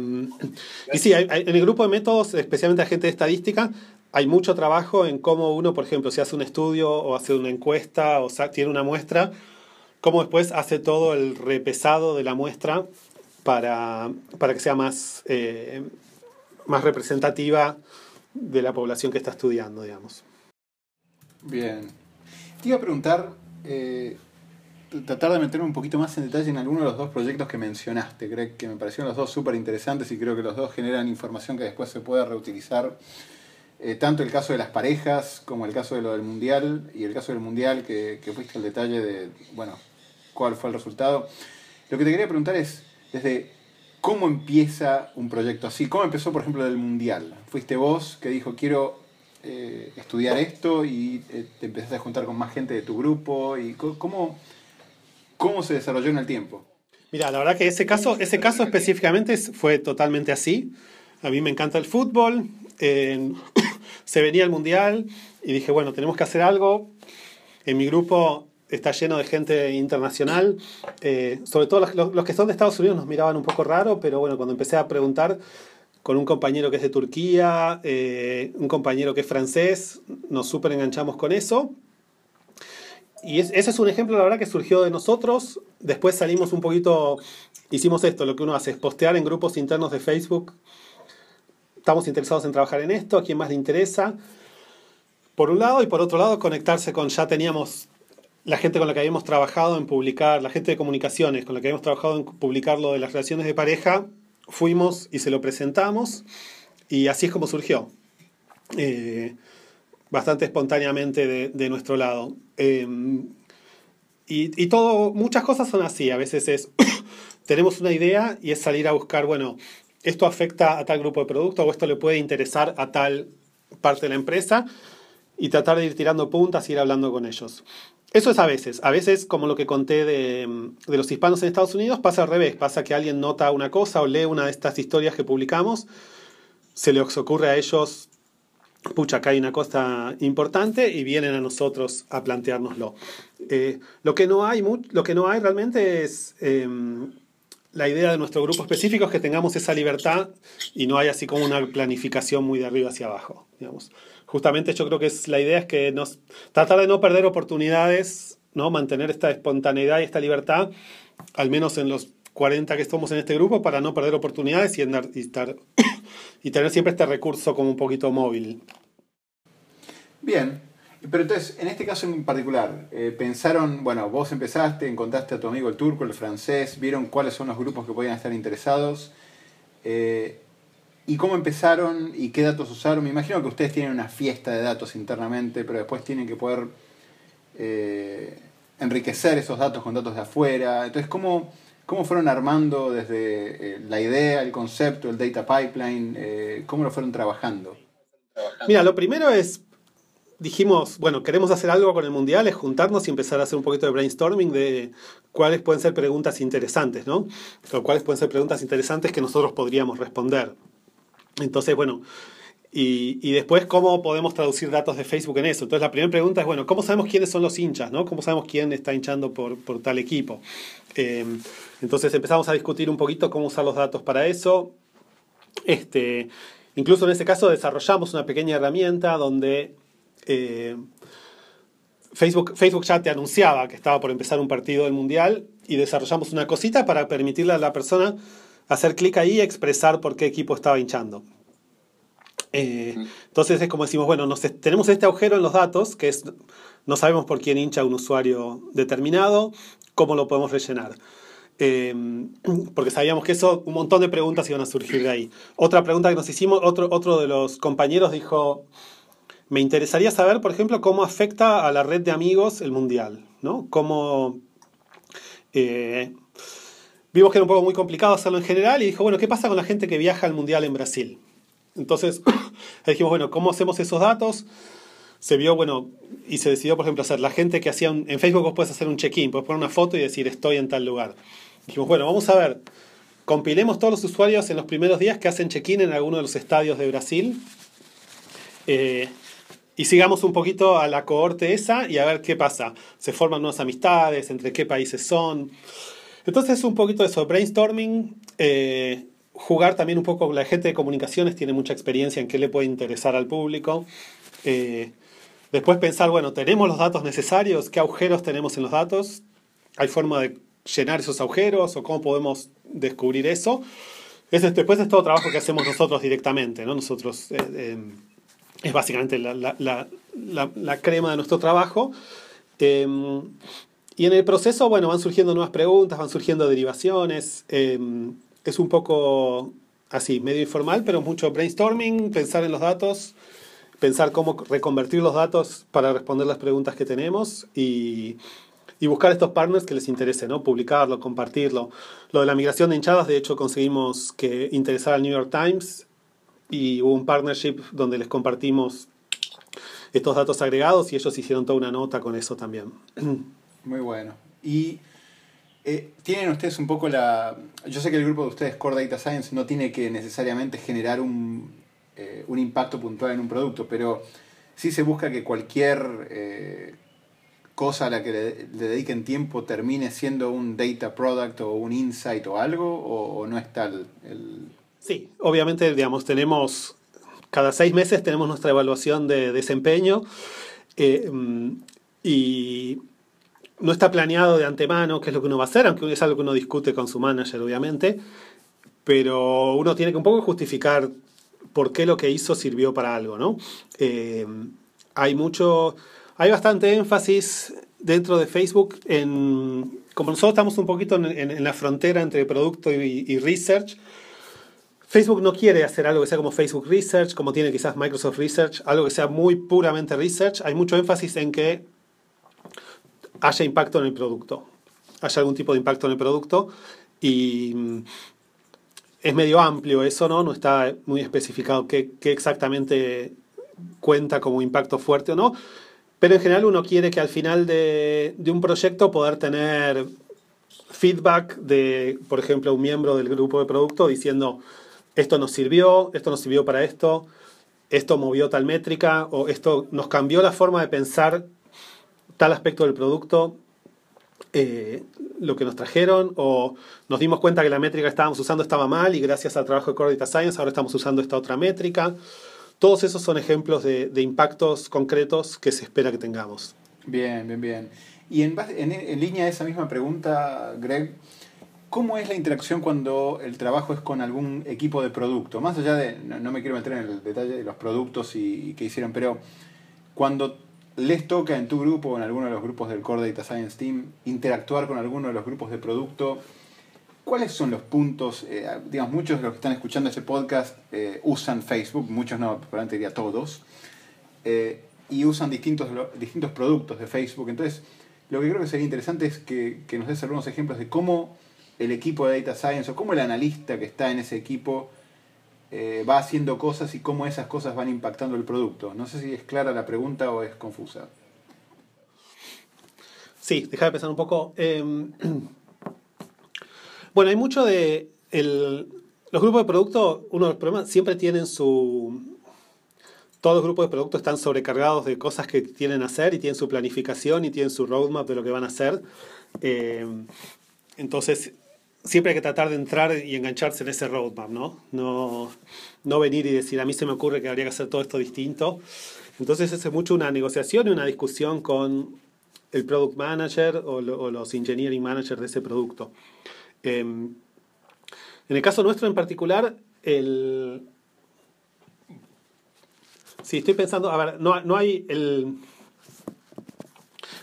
sí, en el grupo de métodos, especialmente la gente de estadística, hay mucho trabajo en cómo uno, por ejemplo, si hace un estudio o hace una encuesta o tiene una muestra, cómo después hace todo el repesado de la muestra para, para que sea más, eh, más representativa de la población que está estudiando, digamos. Bien. Te iba a preguntar, eh, tratar de meterme un poquito más en detalle en alguno de los dos proyectos que mencionaste. Creo que me parecieron los dos súper interesantes y creo que los dos generan información que después se puede reutilizar. Eh, tanto el caso de las parejas como el caso de lo del mundial y el caso del mundial que, que fuiste el detalle de, bueno, cuál fue el resultado. Lo que te quería preguntar es, desde ¿Cómo empieza un proyecto así? ¿Cómo empezó, por ejemplo, el Mundial? ¿Fuiste vos que dijo, quiero eh, estudiar esto y eh, te empezaste a juntar con más gente de tu grupo? ¿Y cómo, cómo se desarrolló en el tiempo? Mira, la verdad que ese caso, ese caso específicamente fue totalmente así. A mí me encanta el fútbol, se venía el Mundial y dije, bueno, tenemos que hacer algo. En mi grupo está lleno de gente internacional. Eh, sobre todo los, que son de Estados Unidos nos miraban un poco raro, pero bueno, cuando empecé a preguntar con un compañero que es de Turquía, eh, un compañero que es francés, nos súper enganchamos con eso. Y ese es un ejemplo, la verdad, que surgió de nosotros. Después salimos un poquito, hicimos esto, lo que uno hace es postear en grupos internos de Facebook. Estamos interesados en trabajar en esto, a quién más le interesa. Por un lado, y por otro lado, conectarse con, ya teníamos la gente con la que habíamos trabajado en publicar, la gente de comunicaciones con la que habíamos trabajado en publicar lo de las relaciones de pareja, fuimos y se lo presentamos y así es como surgió. Eh, bastante espontáneamente de, nuestro lado. Em, y, y, todo, muchas cosas son así. A veces es, tenemos una idea y es salir a buscar, bueno, esto afecta a tal grupo de productos o esto le puede interesar a tal parte de la empresa y tratar de ir tirando puntas y ir hablando con ellos. Eso es a veces. A veces, como lo que conté de, los hispanos en Estados Unidos, pasa al revés. Pasa que alguien nota una cosa o lee una de estas historias que publicamos, se les ocurre a ellos, pucha, acá hay una cosa importante y vienen a nosotros a planteárnoslo. Eh, lo, que no hay lo que no hay realmente es em, la idea de nuestro grupo específico, es que tengamos esa libertad y no hay así como una planificación muy de arriba hacia abajo, digamos justamente yo creo que es, la idea es que nos, tratar de no perder oportunidades, ¿no? mantener esta espontaneidad y esta libertad, al menos en los 40 que estamos en este grupo, para no perder oportunidades y, estar, y tener siempre este recurso como un poquito móvil. Bien, pero entonces, en este caso en particular, eh, pensaron, bueno, vos empezaste, encontraste a tu amigo el turco, el francés, vieron cuáles son los grupos que podían estar interesados. Eh, ¿Y cómo empezaron y qué datos usaron? Me imagino que ustedes tienen una fiesta de datos internamente, pero después tienen que poder eh, enriquecer esos datos con datos de afuera. Entonces, ¿cómo, ¿Cómo fueron armando desde eh, la idea, el concepto, el data pipeline? Eh, ¿Cómo lo fueron trabajando? Mira, lo primero es, dijimos, bueno, queremos hacer algo con el Mundial, es juntarnos y empezar a hacer un poquito de brainstorming de cuáles pueden ser preguntas interesantes, ¿no? O cuáles pueden ser preguntas interesantes que nosotros podríamos responder. Entonces, bueno, y, y, después, ¿cómo podemos traducir datos de Facebook en eso? Entonces, la primera pregunta es, bueno, ¿cómo sabemos quiénes son los hinchas? ¿no? ¿Cómo sabemos quién está hinchando por, por tal equipo? Eh, entonces empezamos a discutir un poquito cómo usar los datos para eso. Este, incluso en ese caso desarrollamos una pequeña herramienta donde eh, Facebook, Facebook ya te anunciaba que estaba por empezar un partido del Mundial y desarrollamos una cosita para permitirle a la persona hacer clic ahí y expresar por qué equipo estaba hinchando. Eh, entonces es como decimos, bueno, nos, tenemos este agujero en los datos, que es, no sabemos por quién hincha un usuario determinado, cómo lo podemos rellenar. Eh, porque sabíamos que eso, un montón de preguntas iban a surgir de ahí. Otra pregunta que nos hicimos, otro, otro de los compañeros dijo, me interesaría saber, por ejemplo, cómo afecta a la red de amigos el mundial, ¿no? Cómo... Eh, vimos que era un poco muy complicado hacerlo en general y dijo, bueno, ¿qué pasa con la gente que viaja al mundial en Brasil? Entonces dijimos, bueno, ¿cómo hacemos esos datos? se vio, bueno, y se decidió, por ejemplo, hacer la gente que hacía, en Facebook vos puedes hacer un check-in, puedes poner una foto y decir estoy en tal lugar. Dijimos, bueno, vamos a ver, compilemos todos los usuarios en los primeros días que hacen check-in en alguno de los estadios de Brasil eh, y sigamos un poquito a la cohorte esa y a ver qué pasa. Se forman nuevas amistades, entre qué países son. Entonces un poquito de eso, brainstorming, eh, jugar también un poco, la gente de comunicaciones tiene mucha experiencia en qué le puede interesar al público. Eh, Después pensar, bueno, ¿tenemos los datos necesarios? ¿Qué agujeros tenemos en los datos? ¿Hay forma de llenar esos agujeros o cómo podemos descubrir eso? después es todo trabajo que hacemos nosotros directamente, ¿no? Nosotros eh, eh, es básicamente la, la, la, crema de nuestro trabajo. Em, y en el proceso, bueno, van surgiendo nuevas preguntas, van surgiendo derivaciones. Em, es un poco así, medio informal, pero mucho brainstorming, pensar en los datos pensar cómo reconvertir los datos para responder las preguntas que tenemos y, y buscar estos partners que les interese, ¿no? Publicarlo, compartirlo. Lo de la migración de hinchadas, de hecho, conseguimos que interesara al New York Times y hubo un partnership donde les compartimos estos datos agregados y ellos hicieron toda una nota con eso también. Muy bueno. Y eh, tienen ustedes un poco la... Yo sé que el grupo de ustedes, Core Data Science, no tiene que necesariamente generar un eh, un impacto puntual en un producto, pero sí se busca que cualquier eh, cosa a la que le, dediquen tiempo termine siendo un data product o un insight o algo, o, no es tal el... Sí, obviamente, digamos, tenemos, cada seis meses tenemos nuestra evaluación de desempeño eh, y no está planeado de antemano qué es lo que uno va a hacer, aunque es algo que uno discute con su manager, obviamente, pero uno tiene que un poco justificar por qué lo que hizo sirvió para algo, ¿no? Eh, hay mucho, hay bastante énfasis dentro de Facebook en, como nosotros estamos un poquito en, la frontera entre producto y, research, Facebook no quiere hacer algo que sea como Facebook Research, como tiene quizás Microsoft Research, algo que sea muy puramente research. Hay mucho énfasis en que haya impacto en el producto, haya algún tipo de impacto en el producto. Y es medio amplio eso, ¿no? No está muy especificado qué, exactamente cuenta como impacto fuerte o no. Pero en general uno quiere que al final de, un proyecto poder tener feedback de, por ejemplo, un miembro del grupo de producto diciendo, esto nos sirvió, esto nos sirvió para esto, esto movió tal métrica o esto nos cambió la forma de pensar tal aspecto del producto eh, lo que nos trajeron o nos dimos cuenta que la métrica que estábamos usando estaba mal y gracias al trabajo de Core Data Science ahora estamos usando esta otra métrica. Todos esos son ejemplos de, impactos concretos que se espera que tengamos. Bien, bien, bien. Y en, línea de esa misma pregunta, Greg, ¿cómo es la interacción cuando el trabajo es con algún equipo de producto? Más allá de, no, me quiero meter en el detalle de los productos y, y hicieron, pero cuando les toca en tu grupo o en alguno de los grupos del Core Data Science Team interactuar con alguno de los grupos de producto, ¿cuáles son los puntos? Eh, digamos, muchos de los que están escuchando ese podcast eh, usan Facebook, muchos no, probablemente diría todos, eh, y usan distintos, distintos productos de Facebook. Entonces, lo que creo que sería interesante es que, que nos des algunos ejemplos de cómo el equipo de Data Science o cómo el analista que está en ese equipo eh, va haciendo cosas y cómo esas cosas van impactando el producto. No sé si es clara la pregunta o es confusa. Sí, deja de pensar un poco. Em, bueno, hay mucho de... los grupos de producto, uno de los problemas, siempre tienen su... Todos los grupos de producto están sobrecargados de cosas que tienen que hacer y tienen su planificación y tienen su roadmap de lo que van a hacer. Em, entonces, siempre hay que tratar de entrar y engancharse en ese roadmap, ¿no? ¿no? No venir y decir, a mí se me ocurre que habría que hacer todo esto distinto. Entonces es mucho una negociación y una discusión con el product manager o, los engineering managers de ese producto. Em, en el caso nuestro en particular, el... Sí, estoy pensando, a ver, no, no hay el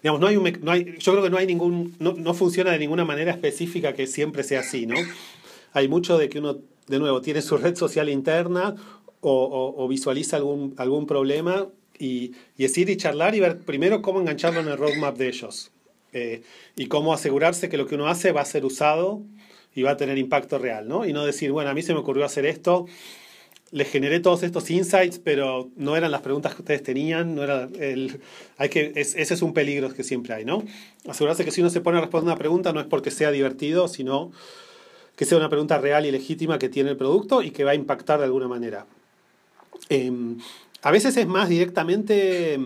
hay, no hay yo creo que no hay ningún, no, no, funciona de ninguna manera específica que siempre sea así, ¿no? Hay mucho de que uno, de nuevo, tiene su red social interna o, visualiza algún, algún problema y, y decir y charlar y ver primero cómo engancharlo en el roadmap de ellos eh, y cómo asegurarse que lo que uno hace va a ser usado y va a tener impacto real, ¿no? Y no decir, bueno, a mí se me ocurrió hacer esto, les generé todos estos insights, pero no eran las preguntas que ustedes tenían, no era el, hay que, ese es un peligro que siempre hay, ¿no? Asegurarse que si uno se pone a responder una pregunta no es porque sea divertido, sino que sea una pregunta real y legítima que tiene el producto y que va a impactar de alguna manera. Em, a veces es más directamente,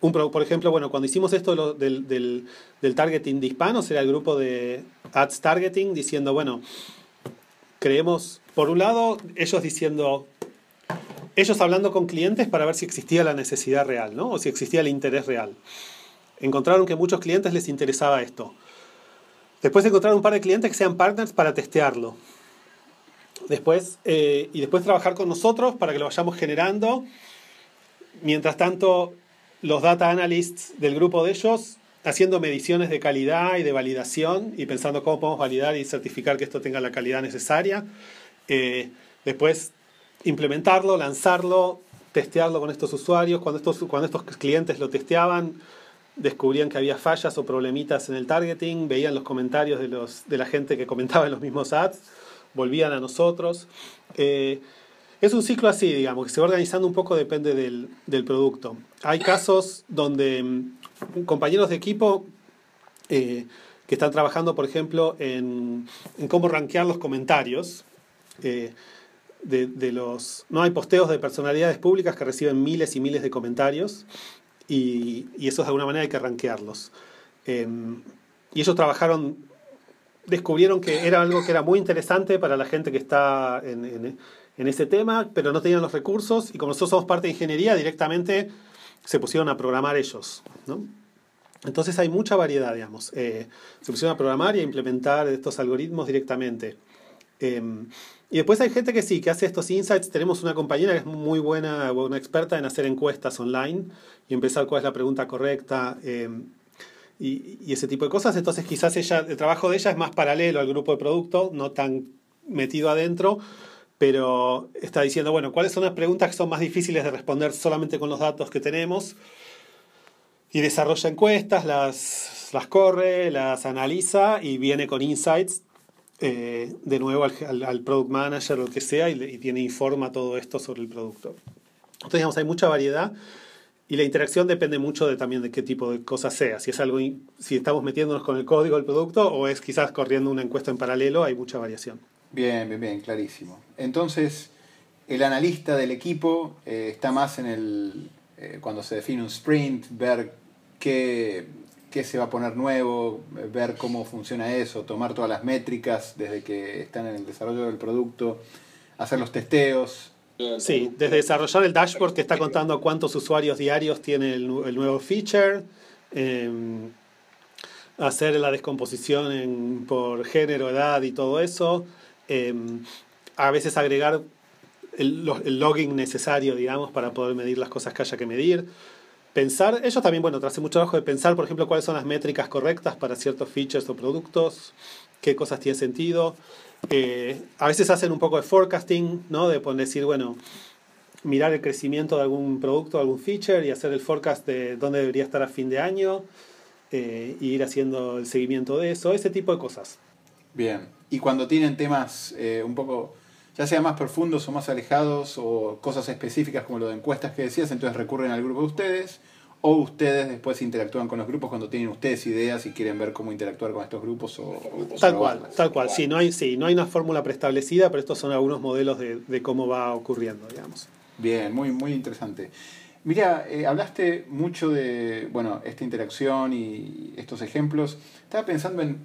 un, por ejemplo, bueno, cuando hicimos esto del, del, del targeting de hispanos, era el grupo de Ads Targeting diciendo, bueno, creemos por un lado, ellos diciendo, ellos hablando con clientes para ver si existía la necesidad real, ¿no? O si existía el interés real. Encontraron que a muchos clientes les interesaba esto. Después encontraron un par de clientes que sean partners para testearlo. Después, eh, y después trabajar con nosotros para que lo vayamos generando. Mientras tanto, los data analysts del grupo de ellos haciendo mediciones de calidad y de validación y pensando cómo podemos validar y certificar que esto tenga la calidad necesaria. Eh, después implementarlo, lanzarlo, testearlo con estos usuarios. Cuando estos, cuando estos clientes lo testeaban, descubrían que había fallas o problemitas en el targeting, veían los comentarios de, los, de la gente que comentaba en los mismos ads, volvían a nosotros. Eh, es un ciclo así, digamos, que se va organizando un poco, depende del, del producto. Hay casos donde mm, compañeros de equipo eh, que están trabajando, por ejemplo, en, en cómo rankear los comentarios, eh, de, los... No hay posteos de personalidades públicas que reciben miles y miles de comentarios y, y eso de alguna manera hay que rankearlos. Em, y ellos trabajaron, descubrieron que era algo que era muy interesante para la gente que está en, en, en ese tema, pero no tenían los recursos y como nosotros somos parte de ingeniería, directamente se pusieron a programar ellos. ¿no? Entonces hay mucha variedad, digamos. Eh, se pusieron a programar y a implementar estos algoritmos directamente. Em, y después hay gente que sí, que hace estos insights. Tenemos una compañera que es muy buena, una experta en hacer encuestas online y empezar cuál es la pregunta correcta em, y, ese tipo de cosas. Entonces quizás ella, el trabajo de ella es más paralelo al grupo de producto, no tan metido adentro, pero está diciendo, bueno, ¿cuáles son las preguntas que son más difíciles de responder solamente con los datos que tenemos? Y desarrolla encuestas, las, las corre, las analiza y viene con insights eh, de nuevo al, product manager o lo que sea y, tiene informa todo esto sobre el producto. Entonces, digamos, hay mucha variedad y la interacción depende mucho de, también de qué tipo de cosas sea. Si es algo, si estamos metiéndonos con el código del producto o es quizás corriendo una encuesta en paralelo, hay mucha variación. Bien, bien, bien, clarísimo. Entonces, el analista del equipo eh, está más en el, eh, cuando se define un sprint, ver qué qué se va a poner nuevo, ver cómo funciona eso, tomar todas las métricas desde que están en el desarrollo del producto, hacer los testeos. Sí, desde desarrollar el dashboard que está contando cuántos usuarios diarios tiene el, nuevo feature, eh, hacer la descomposición por género, edad y todo eso, eh, a veces agregar el, el logging necesario, digamos, para poder medir las cosas que haya que medir pensar, ellos también, bueno, hace mucho trabajo de pensar, por ejemplo, cuáles son las métricas correctas para ciertos features o productos, qué cosas tienen sentido. Eh, a veces hacen un poco de forecasting, ¿no? De decir, bueno, mirar el crecimiento de algún producto, algún feature y hacer el forecast de dónde debería estar a fin de año eh, y ir haciendo el seguimiento de eso, ese tipo de cosas. Bien. Y cuando tienen temas eh, un poco, ya sea más profundos o más alejados, o cosas específicas como lo de encuestas que decías, entonces recurren al grupo de ustedes, o ustedes después interactúan con los grupos cuando tienen ustedes ideas y quieren ver cómo interactuar con estos grupos o, o Tal cual, tal cual. Sí, no hay, sí, no hay una fórmula preestablecida, pero estos son algunos modelos de, de cómo va ocurriendo, digamos. Bien, muy, muy interesante. Mira, eh, hablaste mucho de bueno, esta interacción y estos ejemplos. Estaba pensando en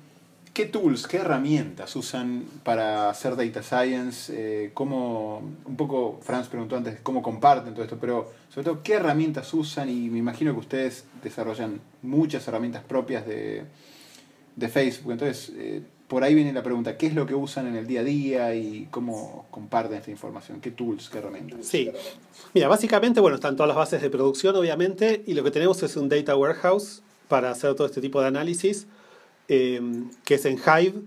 qué tools, qué herramientas usan para hacer data science, eh, un poco Franz preguntó antes cómo comparten todo esto, pero sobre todo qué herramientas usan y me imagino que ustedes desarrollan muchas herramientas propias de, de Facebook. Entonces, eh, por ahí viene la pregunta, ¿qué es lo que usan en el día a día y cómo comparten esta información? ¿Qué tools, qué herramientas? Sí. Mira, básicamente, bueno, están todas las bases de producción, obviamente, y lo que tenemos es un data warehouse para hacer todo este tipo de análisis, eh, que es en Hive.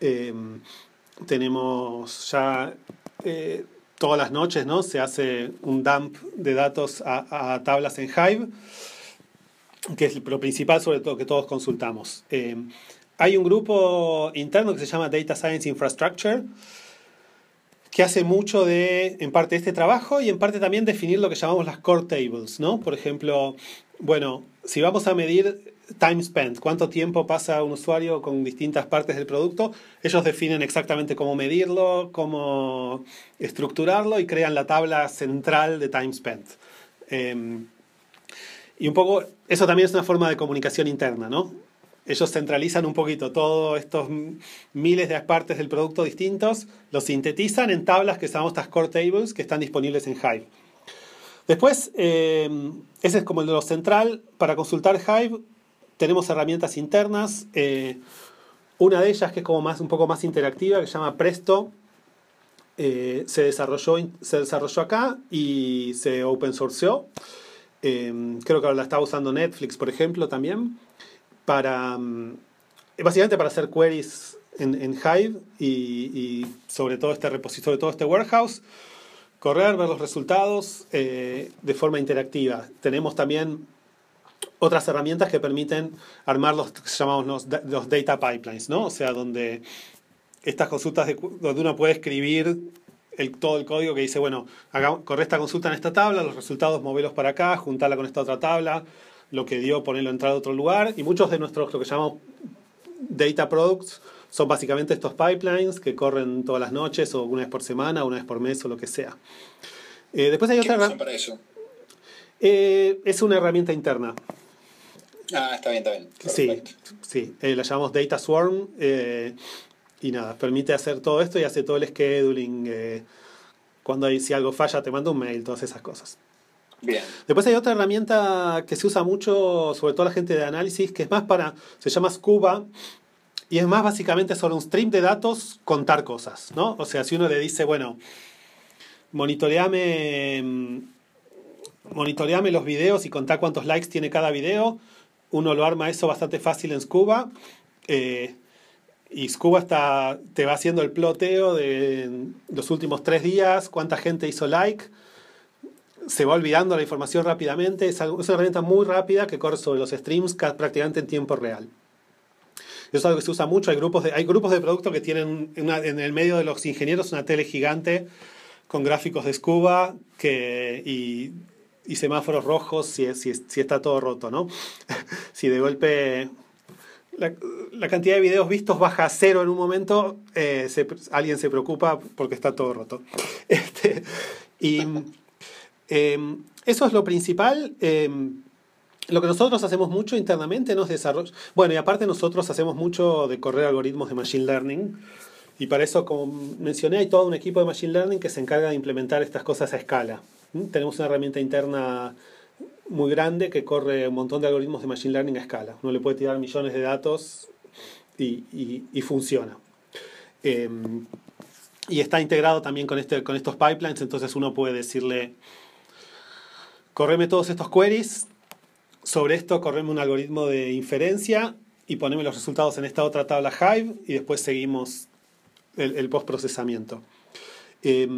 Eh, tenemos ya eh, todas las noches, ¿no? Se hace un dump de datos a, a tablas en Hive, que es lo principal, sobre todo, que todos consultamos. Eh, hay un grupo interno que se llama Data Science Infrastructure, que hace mucho de, en parte, este trabajo y en parte también definir lo que llamamos las core tables, ¿no? Por ejemplo, bueno, si vamos a medir time spent, cuánto tiempo pasa un usuario con distintas partes del producto, ellos definen exactamente cómo medirlo, cómo estructurarlo y crean la tabla central de time spent. Eh, y un poco, eso también es una forma de comunicación interna, ¿no? Ellos centralizan un poquito todos estos miles de partes del producto distintos, los sintetizan en tablas que llamamos estas core tables que están disponibles en Hive. Después, eh, ese es como lo central. Para consultar Hive tenemos herramientas internas. Eh, una de ellas que es como más, un poco más interactiva, que se llama Presto, eh, se, desarrolló, se desarrolló acá y se open sourceó. Eh, creo que ahora la está usando Netflix, por ejemplo, también para básicamente para hacer queries en, en Hive y, sobre todo este repositorio, todo este warehouse, correr, ver los resultados de forma interactiva. Tenemos también otras herramientas que permiten armar los que llamamos los, los data pipelines, ¿no? O sea, donde estas consultas, de, donde uno puede escribir el, todo el código que dice, bueno, haga, corre esta consulta en esta tabla, los resultados moverlos para acá, juntarla con esta otra tabla, lo que dio ponerlo entrar a otro lugar y muchos de nuestros lo que llamamos data products son básicamente estos pipelines que corren todas las noches o una vez por semana, una vez por mes o lo que sea. Eh, después hay otra usan para eso? Eh, es una herramienta interna. Ah, está bien, está bien. Perfecto. Sí, sí. Eh, la llamamos Data Swarm y nada, permite hacer todo esto y hace todo el scheduling. cuando hay, si algo falla te manda un mail, todas esas cosas. Bien. Después hay otra herramienta que se usa mucho, sobre todo la gente de análisis, que es más para, se llama Scuba, y es más básicamente sobre un stream de datos contar cosas, ¿no? O sea, si uno le dice, bueno, monitoreame, monitoreame los videos y contá cuántos likes tiene cada video, uno lo arma eso bastante fácil en Scuba, eh, y Scuba está, te va haciendo el ploteo de los últimos tres días, cuánta gente hizo like, se va olvidando la información rápidamente. Es, una herramienta muy rápida que corre sobre los streams prácticamente en tiempo real. Eso es algo que se usa mucho. Hay grupos de, hay grupos de que tienen en el medio de los ingenieros una tele gigante con gráficos de Scuba que, y, y semáforos rojos si, si, si, está todo roto. ¿no? si de golpe la, la, cantidad de videos vistos baja a cero en un momento, eh, se, alguien se preocupa porque está todo roto. Este, y. Eh, eso es lo principal. Eh, lo que nosotros hacemos mucho internamente nos desarrolla. Bueno, y aparte nosotros hacemos mucho de correr algoritmos de Machine Learning. Y para eso, como mencioné, hay todo un equipo de Machine Learning que se encarga de implementar estas cosas a escala. Tenemos una herramienta interna muy grande que corre un montón de algoritmos de Machine Learning a escala. Uno le puede tirar millones de datos y, y, y funciona. Eh, y está integrado también con, este, con estos pipelines, entonces uno puede decirle correme todos estos queries, sobre esto correme un algoritmo de inferencia y poneme los resultados en esta otra tabla Hive y después seguimos el, el postprocesamiento. Eh,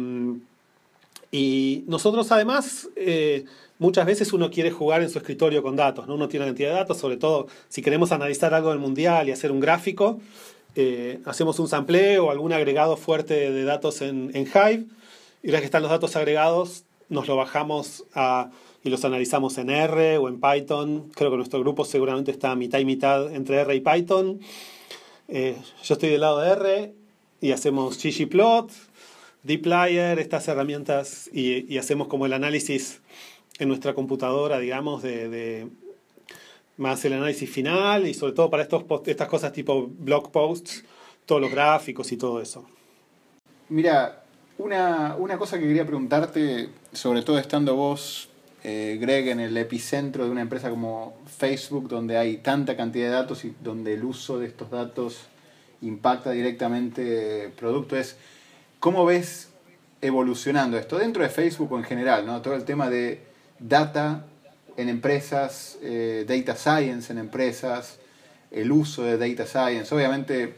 y nosotros además, eh, muchas veces uno quiere jugar en su escritorio con datos, ¿no? uno tiene una cantidad de datos, sobre todo si queremos analizar algo del mundial y hacer un gráfico, eh, hacemos un sampleo o algún agregado fuerte de datos en, en Hive, y una vez que están los datos agregados, nos lo bajamos a, y los analizamos en R o en Python. Creo que nuestro grupo seguramente está mitad y mitad entre R y Python. Eh, yo estoy del lado de R y hacemos ggplot, dplyr, estas herramientas y, hacemos como el análisis en nuestra computadora, digamos, de, de, más el análisis final y sobre todo para estos estas cosas tipo blog posts, todos los gráficos y todo eso. Mira, una, una cosa que quería preguntarte, sobre todo estando vos, eh, Greg, en el epicentro de una empresa como Facebook, donde hay tanta cantidad de datos y donde el uso de estos datos impacta directamente el producto, es cómo ves evolucionando esto dentro de Facebook o en general, ¿no? Todo el tema de data en empresas, eh, data science en empresas, el uso de data science. Obviamente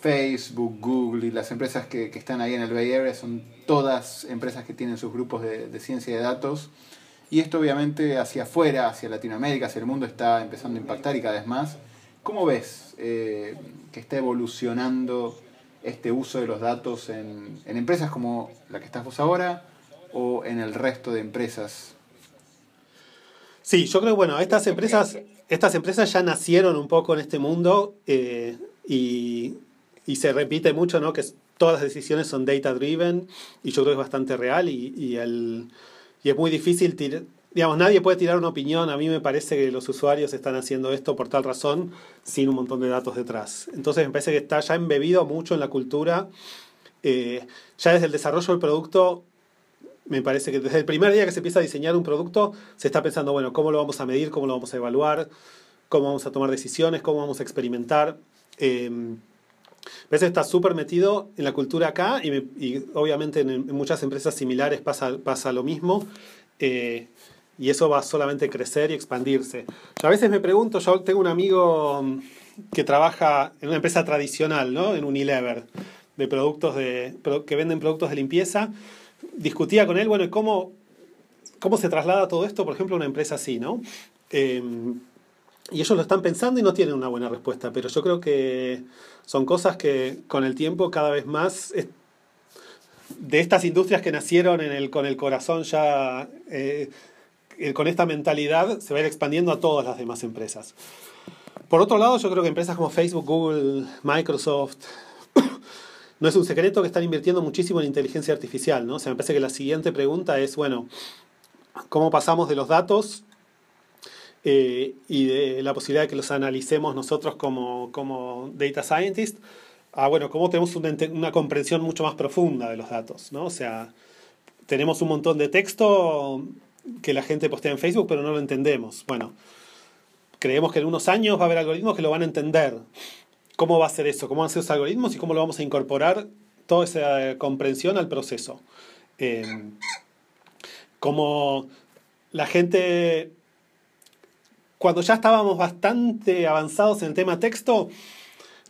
Facebook, Google y las empresas que, que están ahí en el Bay Area son todas empresas que tienen sus grupos de, de ciencia de datos. Y esto obviamente hacia afuera, hacia Latinoamérica, hacia el mundo está empezando a impactar y cada vez más. ¿Cómo ves eh, que está evolucionando este uso de los datos en, en, empresas como la que estás vos ahora o en el resto de empresas? Sí, yo creo, bueno, estas empresas, estas empresas ya nacieron un poco en este mundo eh, y, y, se repite mucho, ¿no? Que todas las decisiones son data driven y yo creo que es bastante real y, y, el, y es muy difícil digamos, nadie puede tirar una opinión, a mí me parece que los usuarios están haciendo esto por tal razón sin un montón de datos detrás. Entonces me parece que está ya embebido mucho en la cultura, eh, ya desde el desarrollo del producto me parece que desde el primer día que se empieza a diseñar un producto, se está pensando, bueno, cómo lo vamos a medir, cómo lo vamos a evaluar, cómo vamos a tomar decisiones, cómo vamos a experimentar. Eh, que está súper metido en la cultura acá y, me, obviamente en, en, muchas empresas similares pasa, pasa lo mismo. Eh, y eso va a solamente crecer y expandirse. Yo a veces me pregunto, yo tengo un amigo que trabaja en una empresa tradicional, ¿no? En Unilever, de productos de, que venden productos de limpieza discutía con él, bueno, ¿cómo, cómo se traslada todo esto, por ejemplo, a una empresa así, ¿no? Eh, y ellos lo están pensando y no tienen una buena respuesta, pero yo creo que son cosas que con el tiempo cada vez más de estas industrias que nacieron en el, con el corazón ya, eh, con esta mentalidad, se va a ir expandiendo a todas las demás empresas. Por otro lado, yo creo que empresas como Facebook, Google, Microsoft, no es un secreto que están invirtiendo muchísimo en inteligencia artificial, ¿no? O sea, me parece que la siguiente pregunta es, bueno, ¿cómo pasamos de los datos eh, y de la posibilidad de que los analicemos nosotros como, como data scientist a, bueno, cómo tenemos una, una, comprensión mucho más profunda de los datos, ¿no? O sea, tenemos un montón de texto que la gente postea en Facebook, pero no lo entendemos. Bueno, creemos que en unos años va a haber algoritmos que lo van a entender cómo va a ser eso, cómo van a ser esos algoritmos y cómo lo vamos a incorporar toda esa comprensión al proceso. Eh, como la gente, cuando ya estábamos bastante avanzados en el tema texto,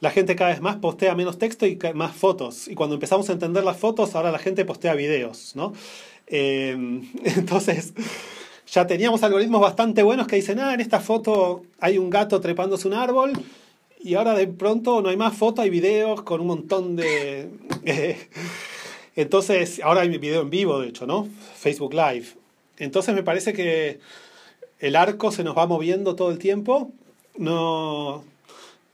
la gente cada vez más postea menos texto y más fotos. Y cuando empezamos a entender las fotos, ahora la gente postea videos, ¿no? Eh, entonces, ya teníamos algoritmos bastante buenos que dicen, ah, en esta foto hay un gato trepándose un árbol y ahora de pronto no hay más fotos, hay videos con un montón de... Eh, entonces, ahora hay video en vivo, de hecho, ¿no? Facebook Live. Entonces me parece que el arco se nos va moviendo todo el tiempo. No,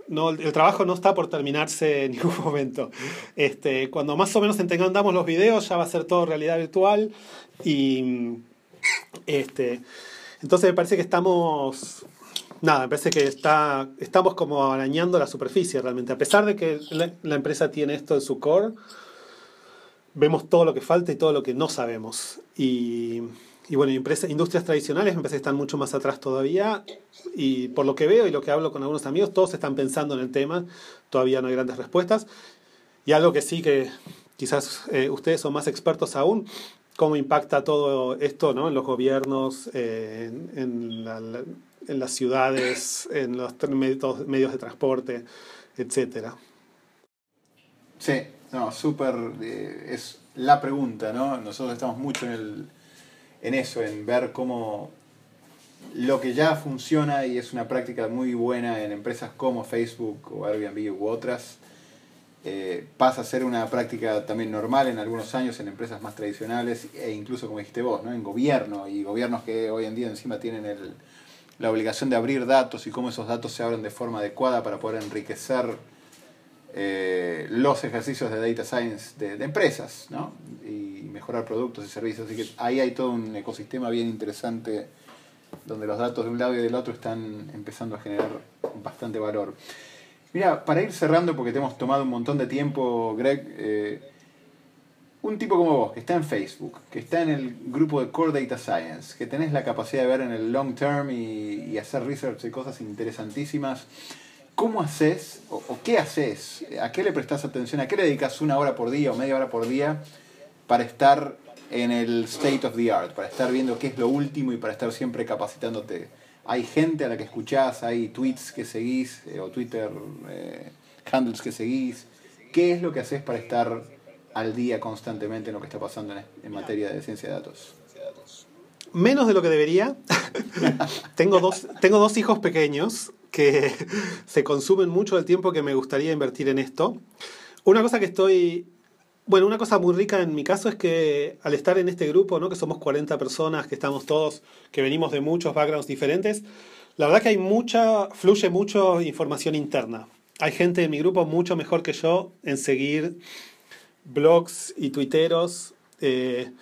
no, el trabajo no está por terminarse en ningún momento. Este, cuando más o menos entendamos los videos, ya va a ser todo realidad virtual. Y este, entonces me parece que estamos nada, me parece que está, estamos como arañando la superficie realmente. A pesar de que la, la, empresa tiene esto en su core, vemos todo lo que falta y todo lo que no sabemos. Y, y bueno, industrias tradicionales me parece que están mucho más atrás todavía. Y por lo que veo y lo que hablo con algunos amigos, todos están pensando en el tema. Todavía no hay grandes respuestas. Y algo que sí que quizás eh, ustedes son más expertos aún, cómo impacta todo esto ¿no? en los gobiernos, eh, en, en la, la en las ciudades, en los medios de transporte, etc. Sí, no, súper, eh, es la pregunta, ¿no? Nosotros estamos mucho en, el, en eso, en ver cómo lo que ya funciona y es una práctica muy buena en empresas como Facebook o Airbnb u otras, eh, pasa a ser una práctica también normal en algunos años en empresas más tradicionales e incluso, como dijiste vos, ¿no? en gobierno y gobiernos que hoy en día encima tienen el, la obligación de abrir datos y cómo esos datos se abren de forma adecuada para poder enriquecer eh, los ejercicios de data science de, empresas ¿no? Mejorar productos y servicios. Así que ahí hay todo un ecosistema bien interesante donde los datos de un lado y del otro están empezando a generar bastante valor. Mira, para ir cerrando, porque te hemos tomado un montón de tiempo, Greg, eh, un tipo como vos, que está en Facebook, que está en el grupo de Core Data Science, que tenés la capacidad de ver en el long term y, hacer research de cosas interesantísimas, ¿cómo haces o, o, qué haces? ¿A qué le prestas atención? ¿A qué le dedicas una hora por día o media hora por día para estar en el state of the art, para estar viendo qué es lo último y para estar siempre capacitándote? hay gente a la que escuchás, hay tweets que seguís eh, o Twitter eh, handles que seguís. ¿Qué es lo que haces para estar al día constantemente en lo que está pasando en, materia de ciencia de datos? Menos de lo que debería. tengo, dos, tengo dos hijos pequeños que se consumen mucho del tiempo que me gustaría invertir en esto. Una cosa que estoy bueno, una cosa muy rica en mi caso es que al estar en este grupo, ¿no? que somos 40 personas, que estamos todos, que venimos de muchos backgrounds diferentes, la verdad que hay mucha, fluye mucho información interna. Hay gente en mi grupo mucho mejor que yo en seguir blogs y tuiteros. Eh,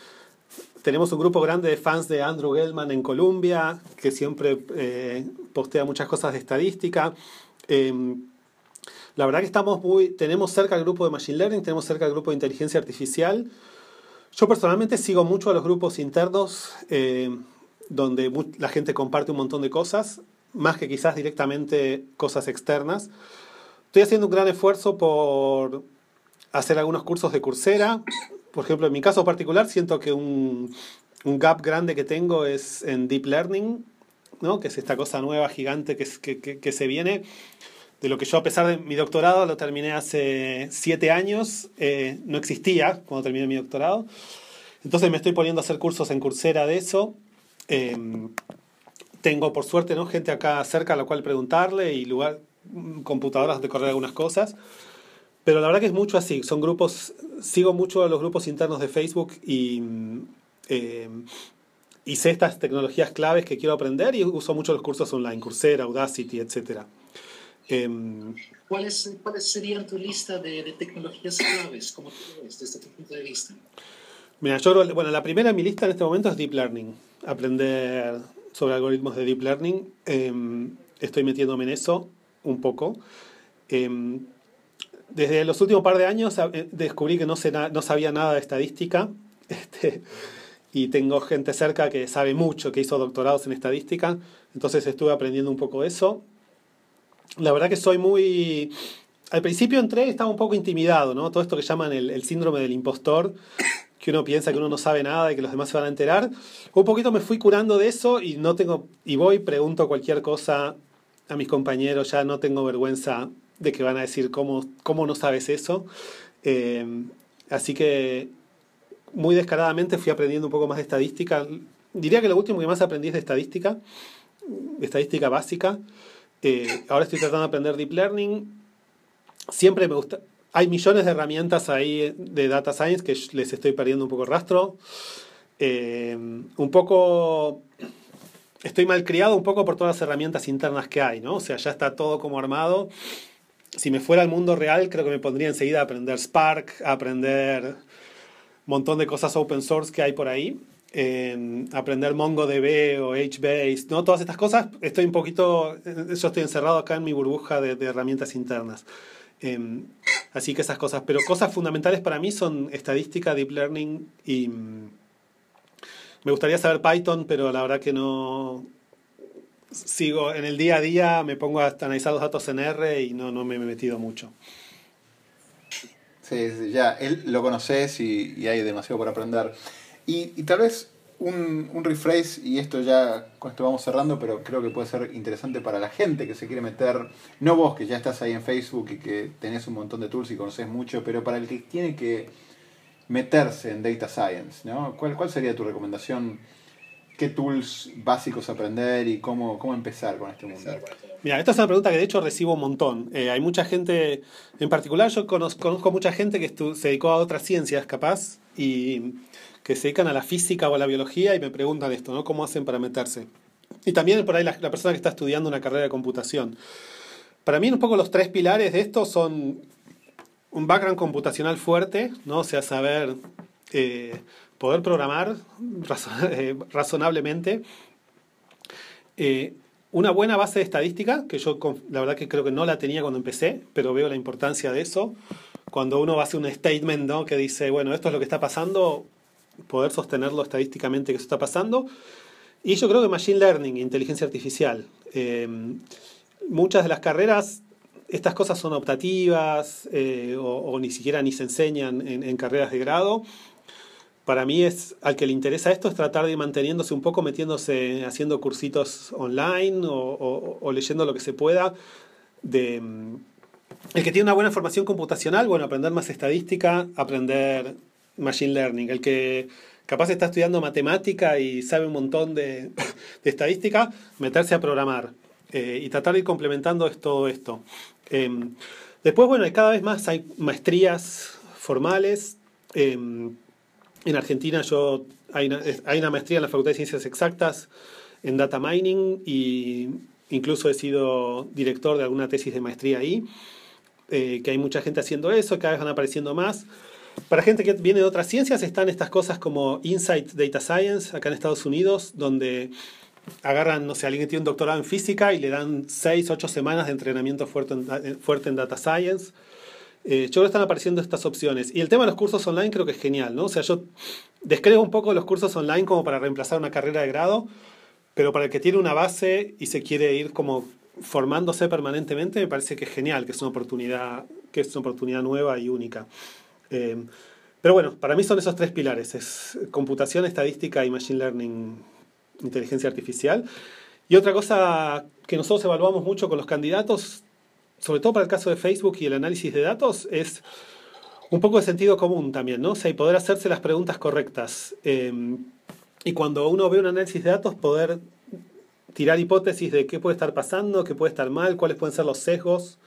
tenemos un grupo grande de fans de Andrew Gelman en Colombia, que siempre eh, postea muchas cosas de estadística. Em, la verdad que estamos muy, tenemos cerca el grupo de Machine Learning, tenemos cerca el grupo de inteligencia artificial. Yo personalmente sigo mucho a los grupos internos eh, donde la gente comparte un montón de cosas, más que quizás directamente cosas externas. Estoy haciendo un gran esfuerzo por hacer algunos cursos de Coursera. Por ejemplo, en mi caso particular, siento que un, un gap grande que tengo es en Deep Learning, ¿no? que es esta cosa nueva, gigante que, que, que se viene de lo que yo a pesar de mi doctorado lo terminé hace siete años, eh, no existía cuando terminé mi doctorado. Entonces me estoy poniendo a hacer cursos en Coursera de eso. Em, tengo por suerte ¿no? gente acá cerca a la cual preguntarle y lugar, computadoras de correr algunas cosas. Pero la verdad que es mucho así. Son grupos, sigo mucho a los grupos internos de Facebook y, em, y sé estas tecnologías claves que quiero aprender y uso mucho los cursos online, Coursera, Audacity, etcétera. Em, ¿Cuáles, ¿Cuáles serían tu lista de, tecnologías claves, como desde este punto de vista? Mira, yo bueno, la primera en mi lista en este momento es Deep Learning. Aprender sobre algoritmos de Deep Learning. Em, estoy metiéndome en eso un poco. Em, desde los últimos par de años eh, descubrí que no, sé no sabía nada de estadística. Este, y tengo gente cerca que sabe mucho, que hizo doctorados en estadística. Entonces estuve aprendiendo un poco eso la verdad que soy muy... Al principio entré y estaba un poco intimidado, ¿no? Todo esto que llaman el, síndrome del impostor, que uno piensa que uno no sabe nada y que los demás se van a enterar. Un poquito me fui curando de eso y no tengo y voy pregunto cualquier cosa a mis compañeros, ya no tengo vergüenza de que van a decir cómo, cómo no sabes eso. Eh, así que muy descaradamente fui aprendiendo un poco más de estadística. Diría que lo último que más aprendí es de estadística, estadística básica. Eh, ahora estoy tratando de aprender Deep Learning. Siempre me gusta. Hay millones de herramientas ahí de Data Science que les estoy perdiendo un poco el rastro. Eh, un poco. Estoy mal criado un poco por todas las herramientas internas que hay, ¿no? O sea, ya está todo como armado. Si me fuera al mundo real, creo que me pondría enseguida a aprender Spark, a aprender un montón de cosas open source que hay por ahí aprender MongoDB o HBase, ¿no? Todas estas cosas, estoy un poquito, yo estoy encerrado acá en mi burbuja de, herramientas internas. Em, así que esas cosas, pero cosas fundamentales para mí son estadística, deep learning y mm, me gustaría saber Python, pero la verdad que no sigo en el día a día, me pongo a analizar los datos en R y no, no me he metido mucho. Sí, ya, él lo conoces y, y hay demasiado por aprender. Y, tal vez un, un, rephrase, y esto ya con esto vamos cerrando, pero creo que puede ser interesante para la gente que se quiere meter, no vos que ya estás ahí en Facebook y que tenés un montón de tools y conoces mucho, pero para el que tiene que meterse en Data Science, ¿no? ¿Cuál, cuál sería tu recomendación qué tools básicos aprender y cómo, cómo empezar con este mundo. Mira, esta es una pregunta que de hecho recibo un montón. Eh, hay mucha gente, en particular yo conozco, conozco mucha gente que se dedicó a otras ciencias capaz y que se dedican a la física o a la biología y me preguntan esto, ¿no? ¿Cómo hacen para meterse? Y también por ahí la, la persona que está estudiando una carrera de computación. Para mí un poco los tres pilares de esto son un background computacional fuerte, ¿no? O sea, saber eh, poder programar eh, razonablemente. Eh, una buena base de estadística, que yo la verdad que creo que no la tenía cuando empecé, pero veo la importancia de eso. Cuando uno hacer un statement ¿no? que dice, bueno, esto es lo que está pasando, poder sostenerlo estadísticamente que eso está pasando. Y yo creo que Machine Learning, inteligencia artificial. muchas de las carreras estas cosas son optativas o, ni siquiera ni se enseñan en, carreras de grado para mí es, al que le interesa esto, es tratar de manteniéndose un poco, metiéndose, haciendo cursitos online o, leyendo lo que se pueda. De, el que tiene una buena formación computacional, bueno, aprender más estadística, aprender machine learning. El que capaz está estudiando matemática y sabe un montón de, estadística, meterse a programar eh, y tratar de ir complementando todo esto. Em, después, bueno, cada vez más hay maestrías formales. Em, en Argentina yo hay una, maestría en la Facultad de Ciencias Exactas en Data Mining y incluso he sido director de alguna tesis de maestría ahí, eh, que hay mucha gente haciendo eso, cada vez van apareciendo más. Para gente que viene de otras ciencias están estas cosas como Insight Data Science, acá en Estados Unidos, donde agarran, no sé, alguien que tiene un doctorado en física y le dan 6, 8 semanas de entrenamiento fuerte en, fuerte en Data Science. Eh, yo creo que están apareciendo estas opciones. Y el tema de los cursos online creo que es genial, ¿no? O sea, yo descreo un poco los cursos online como para reemplazar una carrera de grado, pero para el que tiene una base y se quiere ir como formándose permanentemente, me parece que es genial, que es una oportunidad, que es una oportunidad nueva y única. Eh, pero bueno, para mí son esos tres pilares, es computación, estadística y machine learning, inteligencia artificial. Y otra cosa que nosotros evaluamos mucho con los candidatos sobre todo para el caso de Facebook y el análisis de datos, es un poco de sentido común también, ¿no? O sea, y poder hacerse las preguntas correctas. Em, y cuando uno ve un análisis de datos, poder tirar hipótesis de qué puede estar pasando, qué puede estar mal, cuáles pueden ser los sesgos,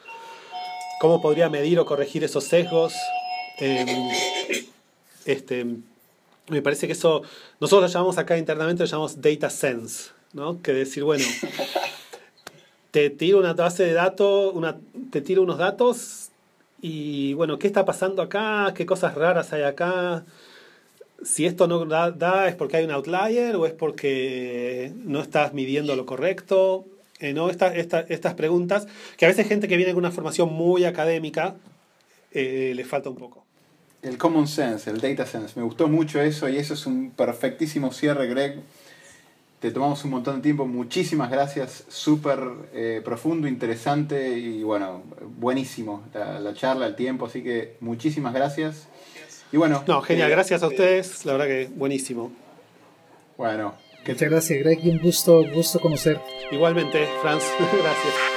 cómo podría medir o corregir esos sesgos. Em, este, me parece que eso, nosotros lo llamamos acá internamente, lo llamamos data sense, ¿no? Que decir, bueno, te tiro una base de datos, una, te tiro unos datos y bueno, ¿qué está pasando acá? ¿Qué cosas raras hay acá? Si esto no da, es porque hay un outlier o es porque no estás midiendo lo correcto. Eh, ¿no? estas preguntas, que a veces gente que viene con una formación muy académica eh, le falta un poco. El common sense, el data sense, me gustó mucho eso y eso es un perfectísimo cierre, Greg, te tomamos un montón de tiempo, muchísimas gracias, súper eh, profundo, interesante y bueno, buenísimo la, charla, el tiempo, así que muchísimas gracias. Y bueno. No, genial, eh, gracias a ustedes, la verdad que buenísimo. Bueno. Muchas gracias, Greg, un gusto, gusto conocer. Igualmente, Franz, gracias.